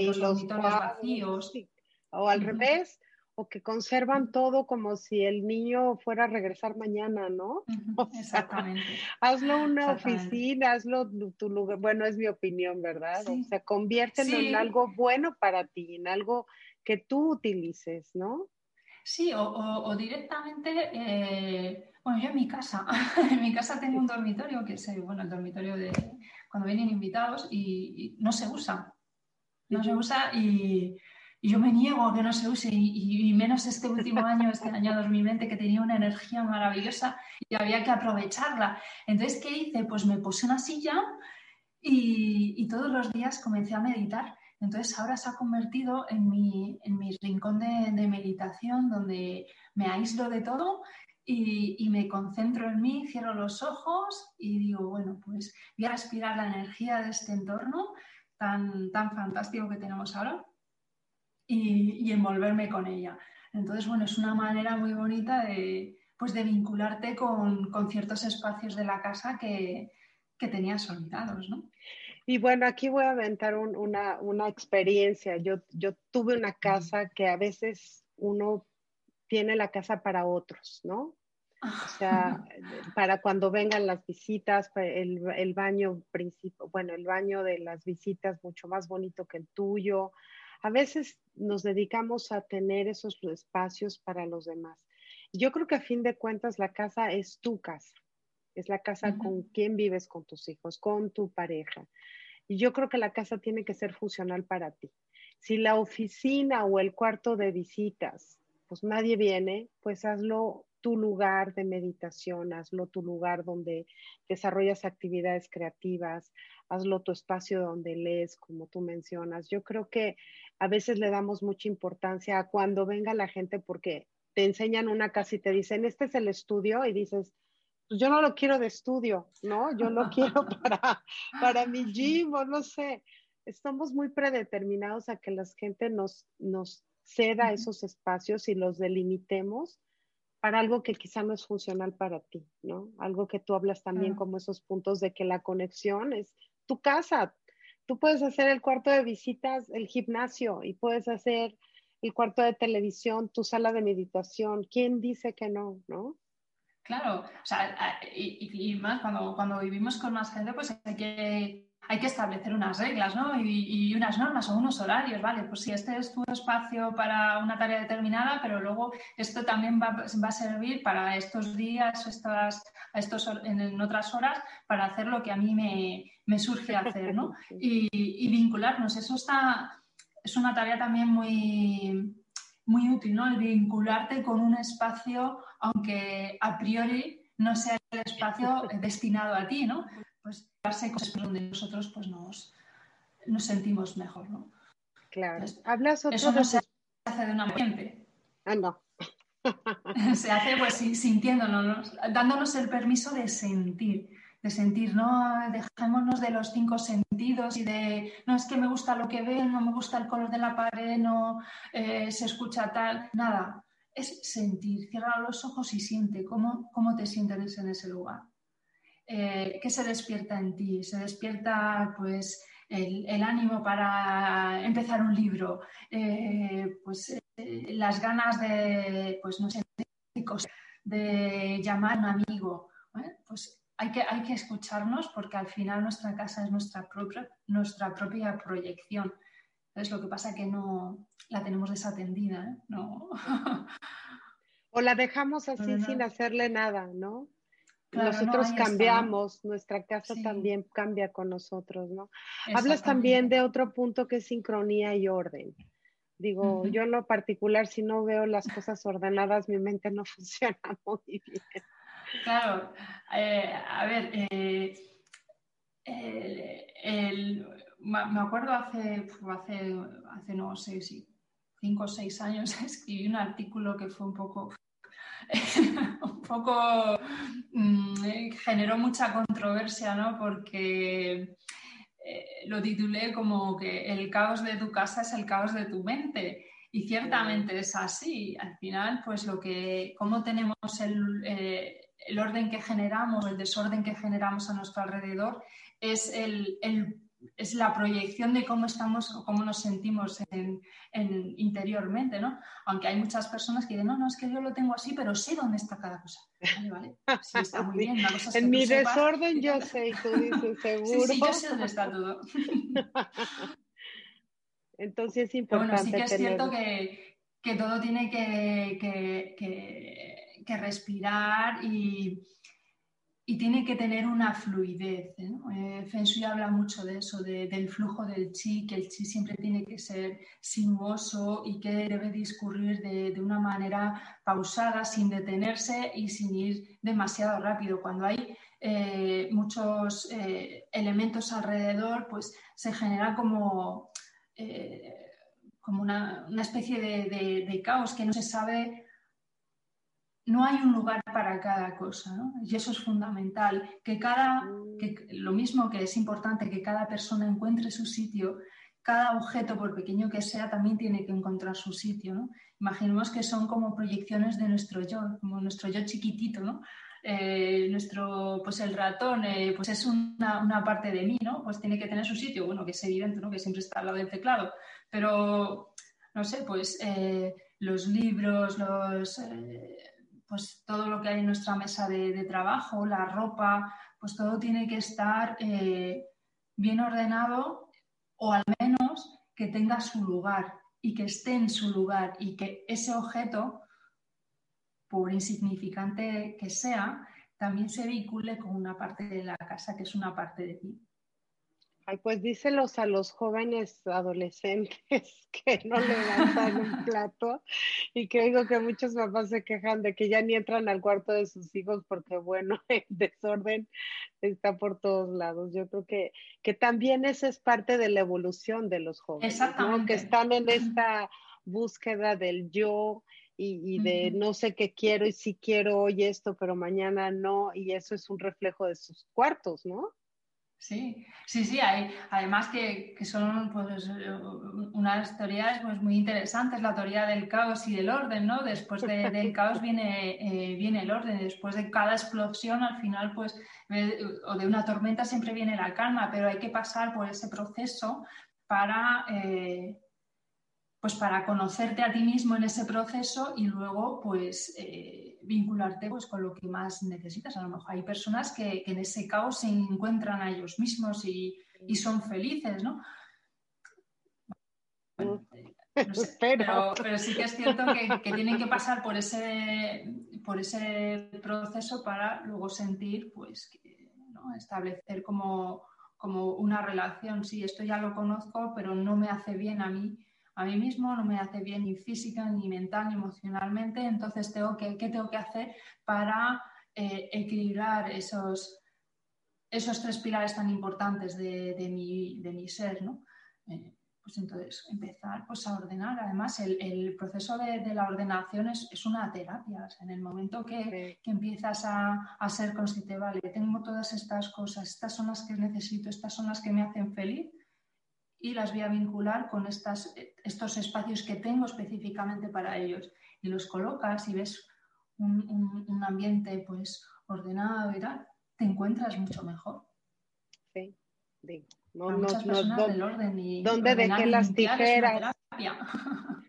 y los, los vacíos. Sí. O al uh -huh. revés, o que conservan todo como si el niño fuera a regresar mañana, ¿no? [laughs] Uh -huh. o sea, Exactamente. Hazlo una oficina, hazlo tu lugar. Bueno, es mi opinión, ¿verdad? Sí. O sea, conviértelo sí. en algo bueno para ti, en algo que tú utilices, ¿no? Sí, o, o, o directamente, eh, bueno, yo en mi casa, [laughs] en mi casa tengo un dormitorio que es, bueno, el dormitorio de cuando vienen invitados y, y no se usa, no se usa y, y, yo me niego a que no se use y, y, menos este último año, este año 2020 que tenía una energía maravillosa y había que aprovecharla. Entonces, ¿qué hice? Pues me puse una silla y, y todos los días comencé a meditar entonces ahora se ha convertido en mi, en mi rincón de, meditación donde me aíslo de todo y, y, me concentro en mí, cierro los ojos y digo, bueno, pues voy a respirar la energía de este entorno tan, tan fantástico que tenemos ahora y, y envolverme con ella. Entonces, bueno, es una manera muy bonita de, pues de vincularte con, con ciertos espacios de la casa que, que tenías olvidados, ¿no? Y bueno, aquí voy a aventar un, una, una, experiencia. Yo, yo tuve una casa que a veces uno tiene la casa para otros, ¿no? O sea, [laughs] para cuando vengan las visitas, el, el baño principal, bueno, el baño de las visitas mucho más bonito que el tuyo. a veces nos dedicamos a tener esos espacios para los demás. Yo creo que a fin de cuentas la casa es tu casa, es la casa con quien vives con tus hijos, con tu pareja. Y yo creo que la casa tiene que ser funcional para ti. Si la oficina o el cuarto de visitas, pues nadie viene, pues hazlo tu lugar de meditación, hazlo tu lugar donde desarrollas actividades creativas, hazlo tu espacio donde lees, como tú mencionas. Yo creo que a veces le damos mucha importancia a cuando venga la gente porque te enseñan una casa y te dicen, este es el estudio, y dices, pues yo no lo quiero de estudio, ¿no? Yo lo quiero [laughs] para, para mi gym o no sé. Estamos muy predeterminados a que la gente nos, nos ceda esos espacios y los delimitemos para algo que quizá no es funcional para ti, ¿no? Algo que tú hablas también como esos puntos de que la conexión es tu casa. Tú puedes hacer el cuarto de visitas, el gimnasio y puedes hacer el cuarto de televisión, tu sala de meditación. ¿Quién dice que no, no? Claro, o sea, y, más cuando, cuando vivimos con más gente, pues hay que hay que establecer unas reglas ¿no? y, unas normas o unos horarios, ¿vale? Pues si este es tu espacio para una tarea determinada, pero luego esto también va, va a servir para estos días, estas, estos, en, otras horas, para hacer lo que a mí me, me surge hacer, ¿no? [laughs] Y, y, vincularnos, eso está, es una tarea también muy, muy útil, ¿no? El vincularte con un espacio, aunque a priori no sea el espacio [laughs] destinado a ti, ¿no? pues darse cosas donde nosotros pues nos, nos sentimos mejor, ¿no? Claro. Hablas otro Eso no se hace de una ambiente. Ah, no. se hace pues sintiéndonos, dándonos el permiso de sentir, de sentir, no dejémonos de los cinco sentidos y de, no es que me gusta lo que veo, no me gusta el color de la pared, no eh, se escucha tal, nada. Es sentir, cierra los ojos y siente cómo, cómo te sientes en ese lugar. Eh, ¿qué se despierta en ti? Se despierta pues el, ánimo para empezar un libro, eh, pues las ganas de, pues no sé, de llamar a un amigo. Pues hay que, hay que escucharnos porque al final nuestra casa es nuestra propia, nuestra propia proyección. Es lo que pasa que no la tenemos desatendida, ¿no? [laughs] o la dejamos así sin hacerle nada, ¿no? nosotros cambiamos, nuestra casa también cambia con nosotros, ¿no? Hablas también de otro punto que es sincronía y orden. Digo, yo en lo particular, si no veo las cosas ordenadas, mi mente no [laughs] funciona muy bien. Claro, eh, a ver, eh, me acuerdo hace, hace, hace no sé si cinco o seis años [laughs] escribí un artículo que fue un poco [laughs] un poco mm, generó mucha controversia, ¿no? Porque eh, lo titulé como que el caos de tu casa es el caos de tu mente. Y ciertamente es así. Al final, pues lo que, cómo tenemos el, eh, el orden que generamos, el desorden que generamos a nuestro alrededor, es el, el es la proyección de cómo estamos o cómo nos sentimos en, interiormente, ¿no? Aunque hay muchas personas que dicen, no, no, es que yo lo tengo así, pero sé dónde está cada cosa. Vale, vale. Sí, está muy [laughs] bien. en mi desorden yo sé, tú dices, seguro. [laughs] Sí, sí, yo sé dónde está todo. [laughs] Entonces es importante. bueno, sí que es cierto que, que, todo tiene que, que, que respirar y y tiene que tener una fluidez. ¿no? Eh, Feng Shui habla mucho de eso, del flujo del chi, que el chi siempre tiene que ser sinuoso y que debe discurrir de, una manera pausada, sin detenerse y sin ir demasiado rápido. Cuando hay eh, muchos eh, elementos alrededor, pues se genera como, como una, especie de, de caos que no se sabe no hay un lugar para cada cosa, ¿no? Y eso es fundamental, que cada, lo mismo que es importante que cada persona encuentre su sitio, cada objeto, por pequeño que sea, también tiene que encontrar su sitio, ¿no? Imaginemos que son como proyecciones de nuestro yo, como nuestro yo chiquitito, ¿no? Eh, nuestro, pues el ratón, eh, pues es una, una, parte de mí, ¿no? Pues tiene que tener su sitio, bueno, que es evidente, ¿no? Que siempre está al lado del teclado, pero, no sé, pues eh, los libros, los pues todo lo que hay en nuestra mesa de, trabajo, la ropa, pues todo tiene que estar eh, bien ordenado o al menos que tenga su lugar y que esté en su lugar y que ese objeto, por insignificante que sea, también se vincule con una parte de la casa que es una parte de ti. Ay, pues díselos a los jóvenes adolescentes [laughs] que no levantan un [laughs] plato y que digo que muchos papás se quejan de que ya ni entran al cuarto de sus hijos porque, bueno, [laughs] el desorden está por todos lados. Yo creo que, que también esa es parte de la evolución de los jóvenes, ¿no? que están en esta búsqueda del yo y, de no sé qué quiero y si quiero hoy esto, pero mañana no, y eso es un reflejo de sus cuartos, ¿no? Sí, sí, sí, hay, además que, son pues, unas teorías pues, muy interesantes, la teoría del caos y del orden, ¿no? Después del caos viene, eh, viene el orden, después de cada explosión al final, pues, eh, o de una tormenta siempre viene la calma, pero hay que pasar por ese proceso para, eh, pues para conocerte a ti mismo en ese proceso y luego pues eh, vincularte pues con lo que más necesitas. A lo mejor hay personas que, en ese caos se encuentran a ellos mismos y, son felices, ¿no? pero, sí que es cierto que, tienen que pasar por ese, por ese proceso para luego sentir, pues, establecer como, como una relación. Sí, esto ya lo conozco, pero no me hace bien a mí a mí mismo, no me hace bien ni física, ni mental, ni emocionalmente, entonces tengo que, ¿qué tengo que hacer para eh, equilibrar esos, esos tres pilares tan importantes de, mi, de mi, ser? ¿no? Eh, pues entonces empezar pues, a ordenar. Además, el, proceso de, la ordenación es, una terapia. en el momento que, empiezas a, a, ser consciente, vale, tengo todas estas cosas, estas son las que necesito, estas son las que me hacen feliz, y las voy a vincular con estas, estos espacios que tengo específicamente para ellos. Y los colocas y ves un, ambiente pues ordenado y tal, te encuentras mucho mejor. Sí, digo. No, no, no, ¿Dónde dejé las tijeras? [laughs]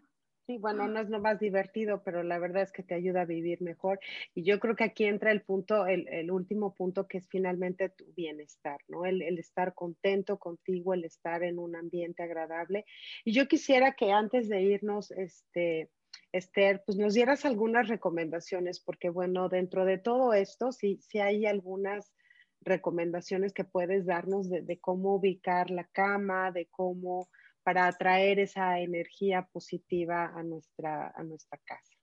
Sí, bueno, no es lo más divertido, pero la verdad es que te ayuda a vivir mejor. Y yo creo que aquí entra el punto, el, último punto, que es finalmente tu bienestar, ¿no? El, estar contento contigo, el estar en un ambiente agradable. Y yo quisiera que antes de irnos, este, Esther, pues nos dieras algunas recomendaciones, porque bueno, dentro de todo esto, sí, sí hay algunas recomendaciones que puedes darnos de cómo ubicar la cama, de cómo para atraer esa energía positiva a nuestra, a nuestra casa.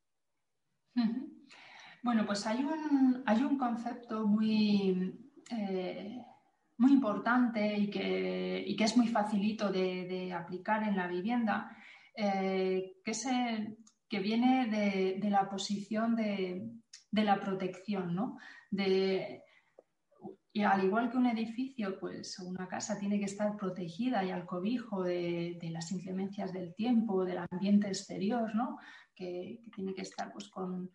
Bueno, pues hay un, hay un concepto muy, eh, muy importante y que, que, es muy facilito de, aplicar en la vivienda, eh, que, es que viene de, la posición de, la protección, ¿no? De, y al igual que un edificio, pues una casa tiene que estar protegida y al cobijo de, las inclemencias del tiempo, del ambiente exterior, ¿no? que, tiene que estar pues, con,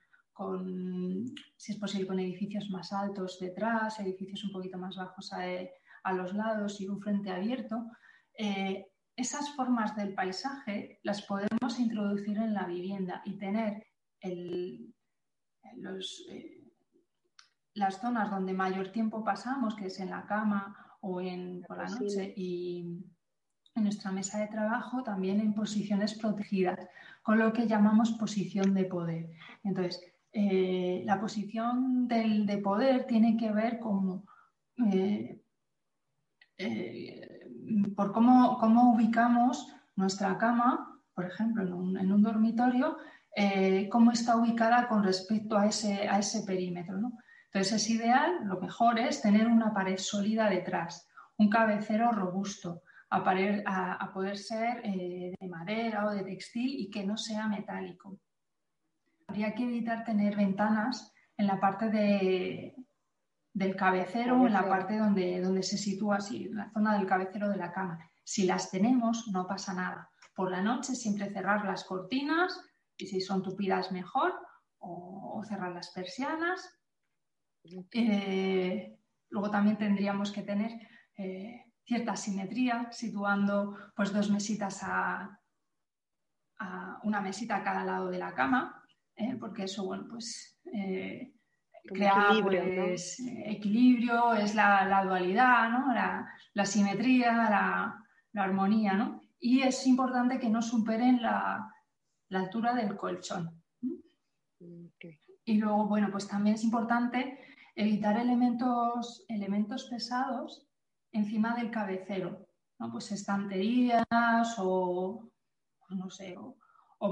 si es posible, con edificios más altos detrás, edificios un poquito más bajos a, los lados y un frente abierto. Eh, esas formas del paisaje las podemos introducir en la vivienda y tener el, los, eh, las zonas donde mayor tiempo pasamos, que es en la cama o en, por la noche, y en nuestra mesa de trabajo también en posiciones protegidas, con lo que llamamos posición de poder. Entonces, eh, la posición del, de poder tiene que ver con eh, eh, por cómo, cómo, ubicamos nuestra cama, por ejemplo, en un, en un dormitorio, cómo está ubicada con respecto a ese, a ese perímetro. ¿no? Entonces es ideal, lo mejor es tener una pared sólida detrás, un cabecero robusto, a, poder ser eh, de madera o de textil y que no sea metálico. Habría que evitar tener ventanas en la parte del cabecero en la parte donde, donde se sitúa, así, la zona del cabecero de la cama. Si las tenemos, no pasa nada. Por la noche siempre cerrar las cortinas y si son tupidas mejor o cerrar las persianas eh, luego también tendríamos que tener eh, cierta simetría, situando pues, dos mesitas a, una mesita a cada lado de la cama, ¿eh? porque eso, bueno, pues crea equilibrio, pues, equilibrio, es la, dualidad, ¿no? la, simetría, la, armonía, ¿no? y es importante que no superen la, altura del colchón. Y luego, bueno, pues también es importante evitar elementos, elementos pesados encima del cabecero, ¿no? Pues estanterías o, no sé, o,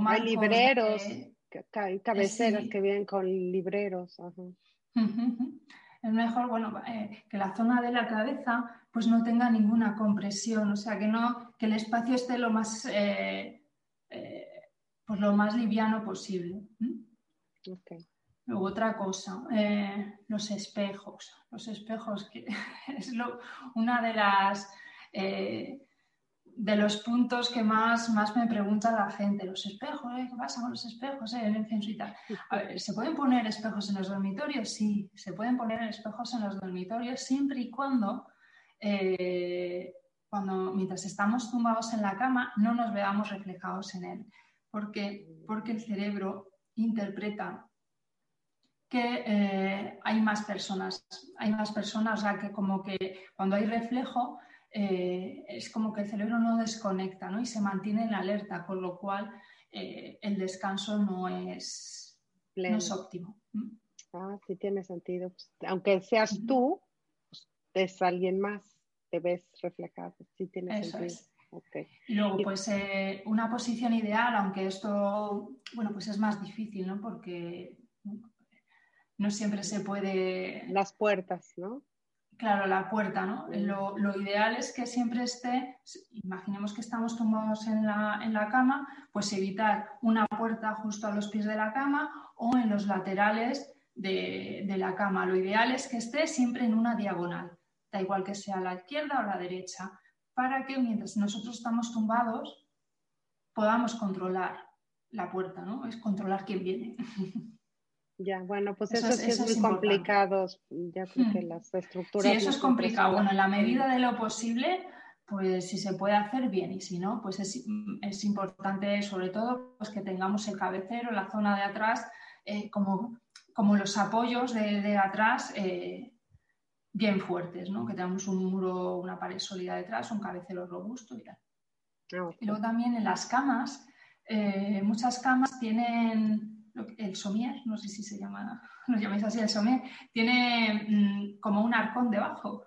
Hay libreros, cabeceras que vienen con libreros. [laughs] Es mejor, bueno, eh, que la zona de la cabeza pues no tenga ninguna compresión, o sea, que, no, que el espacio esté lo más, eh, eh, pues lo más liviano posible. Luego otra cosa, los espejos. Los espejos, [laughs] es una de las de los puntos que más, más me pregunta la gente, los espejos, ¿eh? ¿qué pasa con los espejos eh, ¿se pueden poner espejos en los dormitorios? Sí, se pueden poner espejos en los dormitorios siempre y cuando, eh, cuando mientras estamos tumbados en la cama no nos veamos reflejados en él, porque, porque el cerebro interpreta que hay más personas, hay más personas, o sea, que como que cuando hay reflejo eh, es como que el cerebro no desconecta ¿no? y se mantiene en alerta, con lo cual eh, el descanso no es, óptimo. ¿Mm? Ah, sí tiene sentido. Pues, aunque seas tú, pues, es alguien más, te ves reflejado. Sí tiene sentido. Y luego, pues eh, una posición ideal, aunque esto, bueno, pues es más difícil, ¿no? Porque no siempre se puede... Las puertas, ¿no? Claro, la puerta, ¿no? Lo, ideal es que siempre esté, imaginemos que estamos tumbados en la, cama, pues evitar una puerta justo a los pies de la cama o en los laterales de, la cama. Lo ideal es que esté siempre en una diagonal, da igual que sea la izquierda o la derecha, para que mientras nosotros estamos tumbados podamos controlar la puerta, ¿no? Es controlar quién viene. [laughs] Ya, bueno, pues eso, sí es, muy complicado, ya creo que hmm. las estructuras... Sí, eso es complicado. Bueno, en la medida de lo posible, pues si se puede hacer bien y si no, pues es, es importante sobre todo pues que tengamos el cabecero, la zona de atrás, eh, como, como los apoyos de, de atrás eh, bien fuertes, ¿no? Que tengamos un muro, una pared sólida detrás, un cabecero robusto y tal. Ah, y luego también en las camas, eh, muchas camas tienen el somier, no sé si se llama, [laughs] lo llamáis así el somier, tiene mm, como un arcón debajo.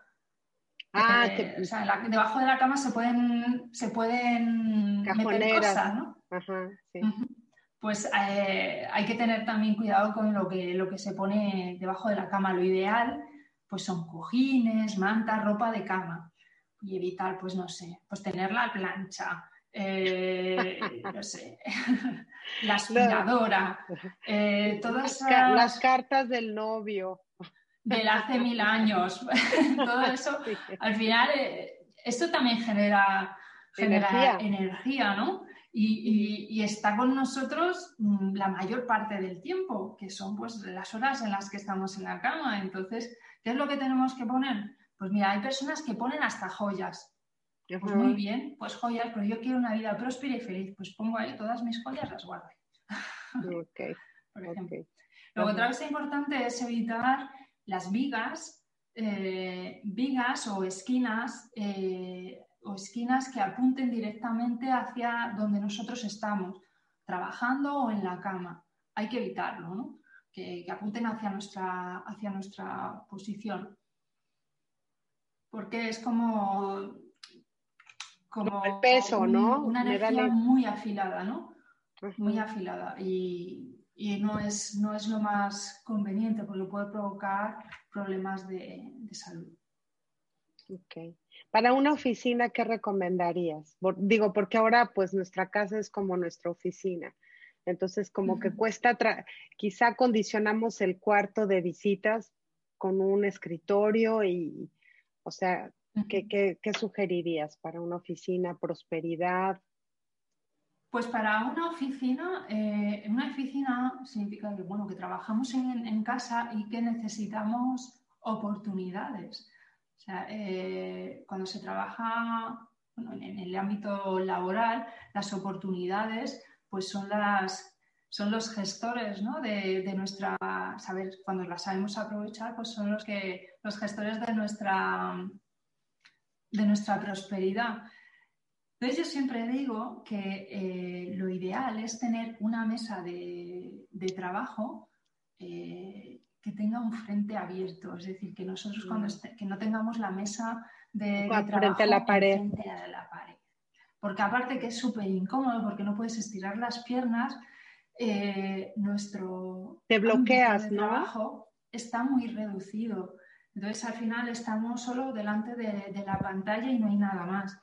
Ah, eh, o sea, debajo de la cama se pueden, se pueden meter cosas, ¿no? Ajá, sí. Pues eh, hay que tener también cuidado con lo que, lo que se pone debajo de la cama. Lo ideal, pues son cojines, mantas, ropa de cama. Y evitar, pues no sé, pues tener la plancha, eh, no sé, [laughs] la aspiradora, eh, todas las cartas del novio. Del hace mil años, [laughs] todo [laughs] eso, al final, eh, esto también genera, energía. ¿no? Y, está con nosotros mm, la mayor parte del tiempo, que son pues las horas en las que estamos en la cama. Entonces, ¿qué es lo que tenemos que poner? Pues mira, hay personas que ponen hasta joyas. Pues muy bien, pues joyas, pero yo quiero una vida próspera y feliz. Pues pongo ahí todas mis joyas, las guardo. Okay. [laughs] Por ejemplo. Luego, otra cosa importante es evitar las vigas, eh, vigas o esquinas, eh, o esquinas que apunten directamente hacia donde nosotros estamos, trabajando o en la cama. Hay que evitarlo, ¿no? que, que apunten hacia nuestra, hacia nuestra posición. Porque es como como el peso, ¿no? Una energía muy afilada, ¿no? Muy afilada y, no, es, no es lo más conveniente porque puede provocar problemas de, salud. Ok. Para una oficina, ¿qué recomendarías? digo, porque ahora pues nuestra casa es como nuestra oficina. Entonces, como que cuesta, quizá condicionamos el cuarto de visitas con un escritorio y, o sea, ¿Qué, sugerirías para una oficina? ¿Prosperidad? Pues para una oficina, eh, una oficina significa que, bueno, que trabajamos en, casa y que necesitamos oportunidades. O sea, eh, cuando se trabaja en, el ámbito laboral, las oportunidades pues son, las, son los gestores ¿no? de, de, nuestra, saber, cuando las sabemos aprovechar, pues son los, que, los gestores de nuestra de nuestra prosperidad. Entonces yo siempre digo que eh, lo ideal es tener una mesa de, trabajo eh, que tenga un frente abierto, es decir, que nosotros cuando mm. que no tengamos la mesa de, trabajo frente a la pared. Frente a la pared. Porque aparte que es súper incómodo porque no puedes estirar las piernas, eh, nuestro te bloqueas, ¿no? trabajo está muy reducido. Entonces al final estamos solo delante de la pantalla y no hay nada más.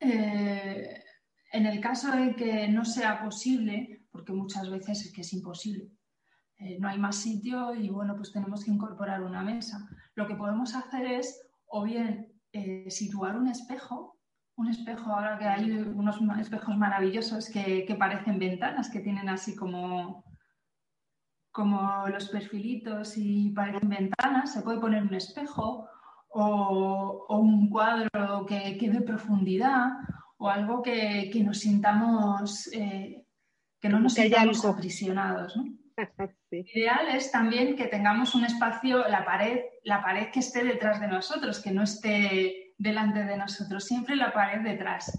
Eh, en el caso de que no sea posible, porque muchas veces es que es imposible, eh, no hay más sitio y bueno, pues tenemos que incorporar una mesa. Lo que podemos hacer es o bien eh, situar un espejo, un espejo, ahora que hay unos espejos maravillosos que, que, parecen ventanas, que tienen así como, como los perfilitos y parecen ventanas, se puede poner un espejo o, un cuadro que, que dé profundidad o algo que, nos sintamos, eh, que no nos sintamos aprisionados. ¿no? [laughs] Ideal es también que tengamos un espacio, la pared, la pared que esté detrás de nosotros, que no esté delante de nosotros, siempre la pared detrás.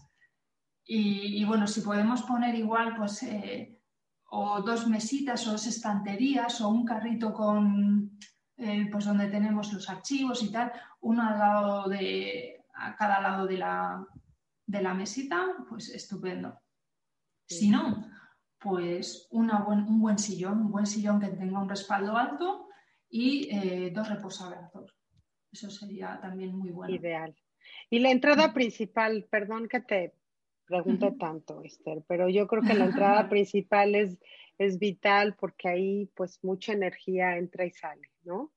Y, bueno, si podemos poner igual, pues, eh, o dos mesitas o dos estanterías o un carrito con, eh, pues donde tenemos los archivos y tal, uno al lado de, a cada lado de la, de la mesita, pues estupendo. Si no, pues una un buen sillón, un buen sillón que tenga un respaldo alto y eh, dos reposabrazos. Eso sería también muy bueno. Ideal. Y la entrada principal, perdón que te pregunte tanto, Esther, pero yo creo que la [laughs] entrada principal es es vital porque ahí pues mucha energía entra y sale, ¿no?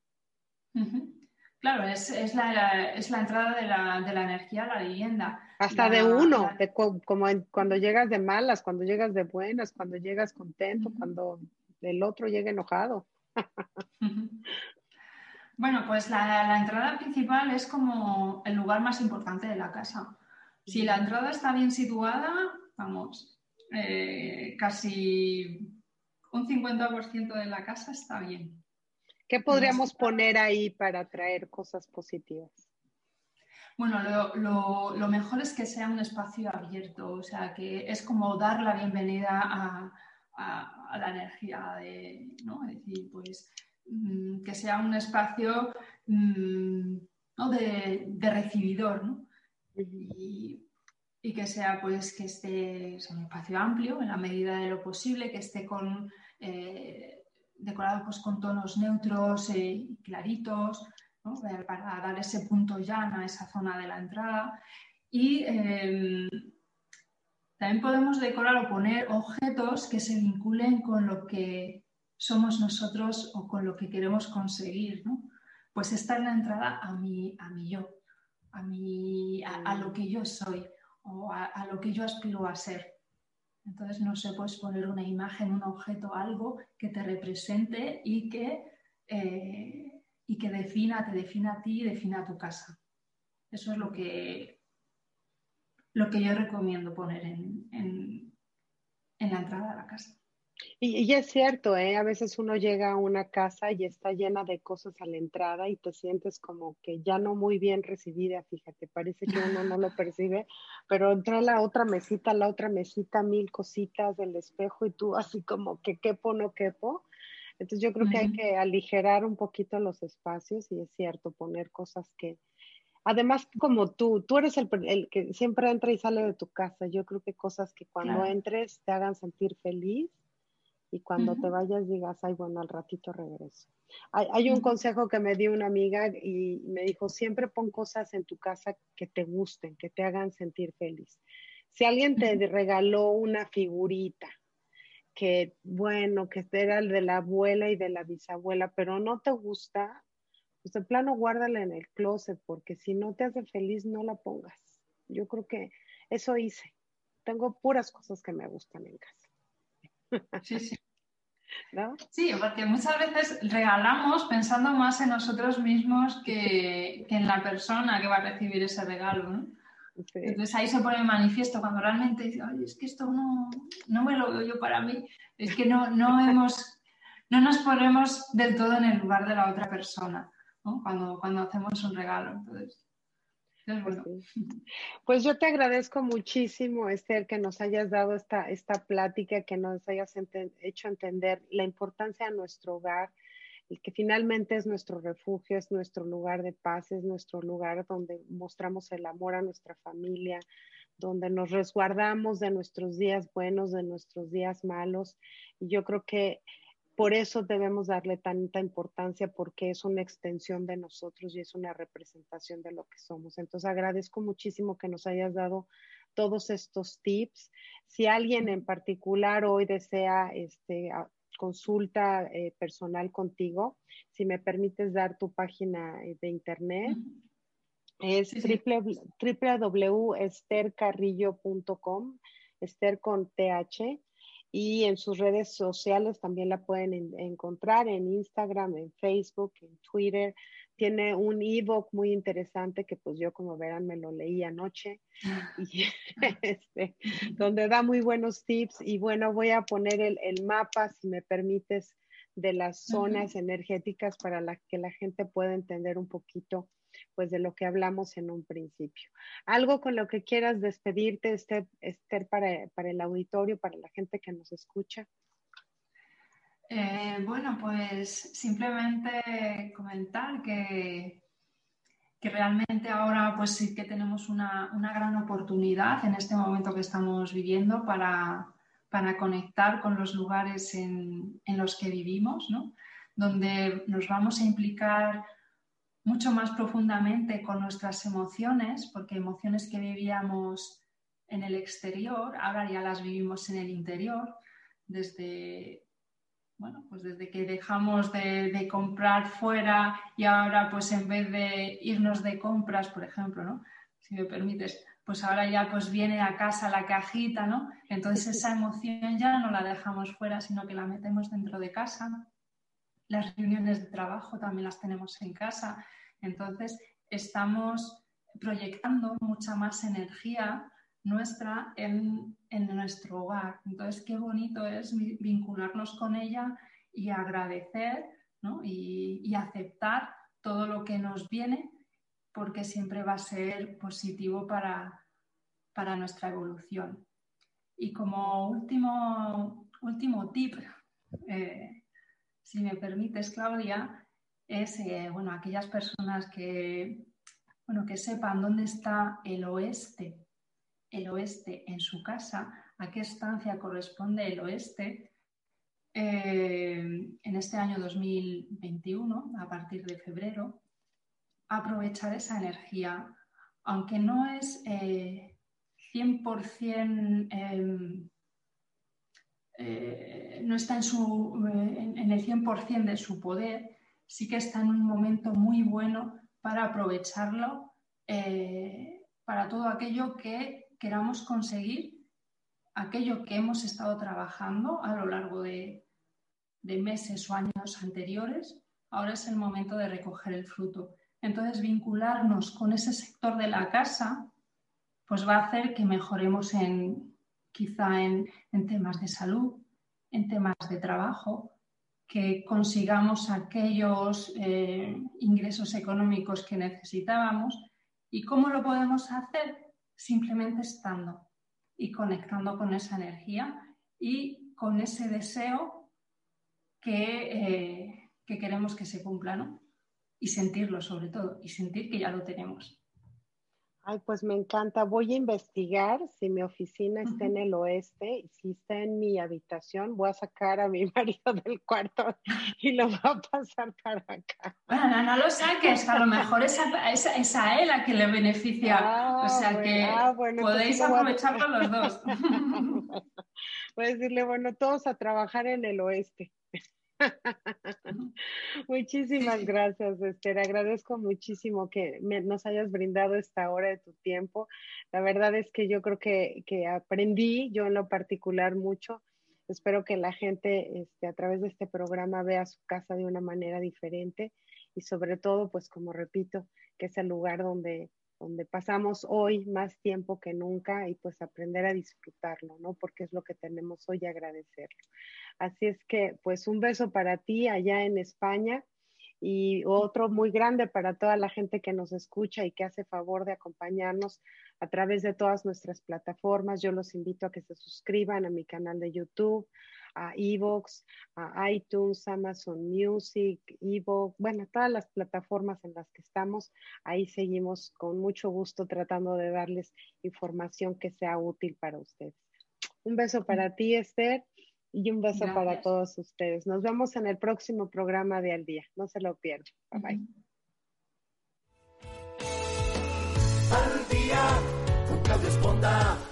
Claro, es, la, entrada de la, energía a la vivienda. Hasta de uno, como cuando llegas de malas, cuando llegas de buenas, cuando llegas contento, cuando el otro llega enojado. [laughs] Bueno, pues la, entrada principal es como el lugar más importante de la casa. Si la entrada está bien situada, vamos, eh, casi un 50% de la casa está bien. ¿Qué podríamos poner ahí para traer cosas positivas? Bueno, lo, mejor es que sea un espacio abierto, o sea, que es como dar la bienvenida a, la energía, de, ¿no? Es decir, pues mm, que sea un espacio mm, de, recibidor, ¿no? Y, que sea pues que esté un espacio amplio en la medida de lo posible, que esté con eh, decorado pues, con tonos neutros y claritos, eh, para dar ese punto llano a esa zona de la entrada. Y em, también podemos decorar o poner objetos que se vinculen con lo que somos nosotros o con lo que queremos conseguir. Pues esta es la entrada a mi, a mi yo, a, mi, a lo que yo soy o a, lo que yo aspiro a ser. Entonces, no sé, puedes poner una imagen, un objeto, algo que te represente y que, eh, y que defina, te defina a ti y defina a tu casa. Eso es lo que, lo que yo recomiendo poner en, en, en la entrada de la casa. Y, es cierto, ¿eh? a veces uno llega a una casa y está llena de cosas a la entrada y te sientes como que ya no muy bien recibida, fíjate, parece que uno no lo percibe, pero entra la otra mesita, la otra mesita, mil cositas del espejo y tú así como que quepo, no quepo. Entonces yo creo que hay que aligerar un poquito los espacios y es cierto, poner cosas que, además como tú, tú eres el, que siempre entra y sale de tu casa, yo creo que cosas que cuando entres te hagan sentir feliz y cuando te vayas digas, ay, bueno, al ratito regreso. Hay, un consejo que me dio una amiga y me dijo, siempre pon cosas en tu casa que te gusten, que te hagan sentir feliz. Si alguien te regaló una figurita, que bueno, que era el de la abuela y de la bisabuela, pero no te gusta, pues de plano guárdala en el closet, porque si no te hace feliz, no la pongas. Yo creo que eso hice. Tengo puras cosas que me gustan en casa. Sí, sí. Sí, porque muchas veces regalamos pensando más en nosotros mismos que, en la persona que va a recibir ese regalo. Entonces ahí se pone manifiesto cuando realmente dice, es que esto no, no me lo veo yo para mí, es que no, no, [laughs] hemos, no nos ponemos del todo en el lugar de la otra persona cuando, cuando hacemos un regalo. Entonces, Pues, [laughs] pues, yo te agradezco muchísimo, Esther, que nos hayas dado esta, esta plática, que nos hayas hecho entender la importancia de nuestro hogar, el que finalmente es nuestro refugio, es nuestro lugar de paz, es nuestro lugar donde mostramos el amor a nuestra familia, donde nos resguardamos de nuestros días buenos, de nuestros días malos. Y yo creo que por eso debemos darle tanta importancia porque es una extensión de nosotros y es una representación de lo que somos. Entonces agradezco muchísimo que nos hayas dado todos estos tips. Si alguien en particular hoy desea este, consulta eh, personal contigo, si me permites dar tu página eh, de internet. Es www.estercarrillo.com, Esther con TH y en sus redes sociales también la pueden encontrar en Instagram, en Facebook, en Twitter. Tiene un ebook muy interesante que pues yo como verán me lo leí anoche y, [laughs] este, donde da muy buenos tips. Y bueno voy a poner el, el mapa si me permites de las zonas energéticas para la, que la gente pueda entender un poquito pues de lo que hablamos en un principio. Algo con lo que quieras despedirte, Esther, para, para, el auditorio, para la gente que nos escucha. Eh, bueno, pues simplemente comentar que, que realmente ahora pues sí que tenemos una, una, gran oportunidad en este momento que estamos viviendo para, para conectar con los lugares en, en los que vivimos, ¿no? donde nos vamos a implicar mucho más profundamente con nuestras emociones, porque emociones que vivíamos en el exterior, ahora ya las vivimos en el interior, desde, bueno, pues desde que dejamos de, comprar fuera y ahora pues en vez de irnos de compras, por ejemplo, ¿no? Si me permites, pues ahora ya pues viene a casa la cajita, ¿no? Entonces esa emoción ya no la dejamos fuera, sino que la metemos dentro de casa. Las reuniones de trabajo también las tenemos en casa. Entonces, estamos proyectando mucha más energía nuestra en, nuestro hogar. Entonces, qué bonito es vincularnos con ella y agradecer y, aceptar todo lo que nos viene, porque siempre va a ser positivo para, nuestra evolución. Y como último, último tip, eh, si me permites, Claudia, es eh, bueno, aquellas personas que, bueno, que sepan dónde está el oeste, el oeste en su casa, a qué estancia corresponde el oeste. Eh, en este año 2021, a partir de febrero, aprovechar esa energía, aunque no es 100% eh, no está en, su, en, el 100% de su poder, sí que está en un momento muy bueno para aprovecharlo eh, para todo aquello que queramos conseguir, aquello que hemos estado trabajando a lo largo de, de meses o años anteriores, ahora es el momento de recoger el fruto. Entonces, vincularnos con ese sector de la casa, pues va a hacer que mejoremos en, quizá en, en temas de salud, en temas de trabajo, que consigamos aquellos eh, ingresos económicos que necesitábamos. ¿Y cómo lo podemos hacer? Simplemente estando y conectando con esa energía y con ese deseo que, eh, que queremos que se cumpla, ¿no? Y sentirlo sobre todo, y sentir que ya lo tenemos. Ay, pues me encanta. Voy a investigar si mi oficina está en el oeste y si está en mi habitación, voy a sacar a mi [laughs] marido del cuarto y lo voy a pasar para acá. Bueno, no, lo saques, a lo mejor es a, él a que le beneficia. o sea ah, que ah, podéis aprovecharlo los dos. [laughs] voy a decirle, bueno, todos a trabajar en el oeste. [laughs] Muchísimas gracias, Esther. Agradezco muchísimo que nos hayas brindado esta hora de tu tiempo. La verdad es que yo creo que, aprendí, yo en lo particular, mucho. Espero que la gente este, a través de este programa vea su casa de una manera diferente y sobre todo, pues como repito, que es el lugar donde donde pasamos hoy más tiempo que nunca y pues aprender a disfrutarlo, ¿no? Porque es lo que tenemos hoy y agradecerlo. Así es que pues un beso para ti allá en España Y otro muy grande para toda la gente que nos escucha y que hace favor de acompañarnos a través de todas nuestras plataformas. Yo los invito a que se suscriban a mi canal de YouTube, a Evox, a iTunes, Amazon Music, Evox, bueno, todas las plataformas en las que estamos. Ahí seguimos con mucho gusto tratando de darles información que sea útil para ustedes. Un beso para ti, Esther, y un beso para todos ustedes. Nos vemos en el próximo programa de Al Día. No se lo pierdan. Bye bye. Al día con Claudia Esponda.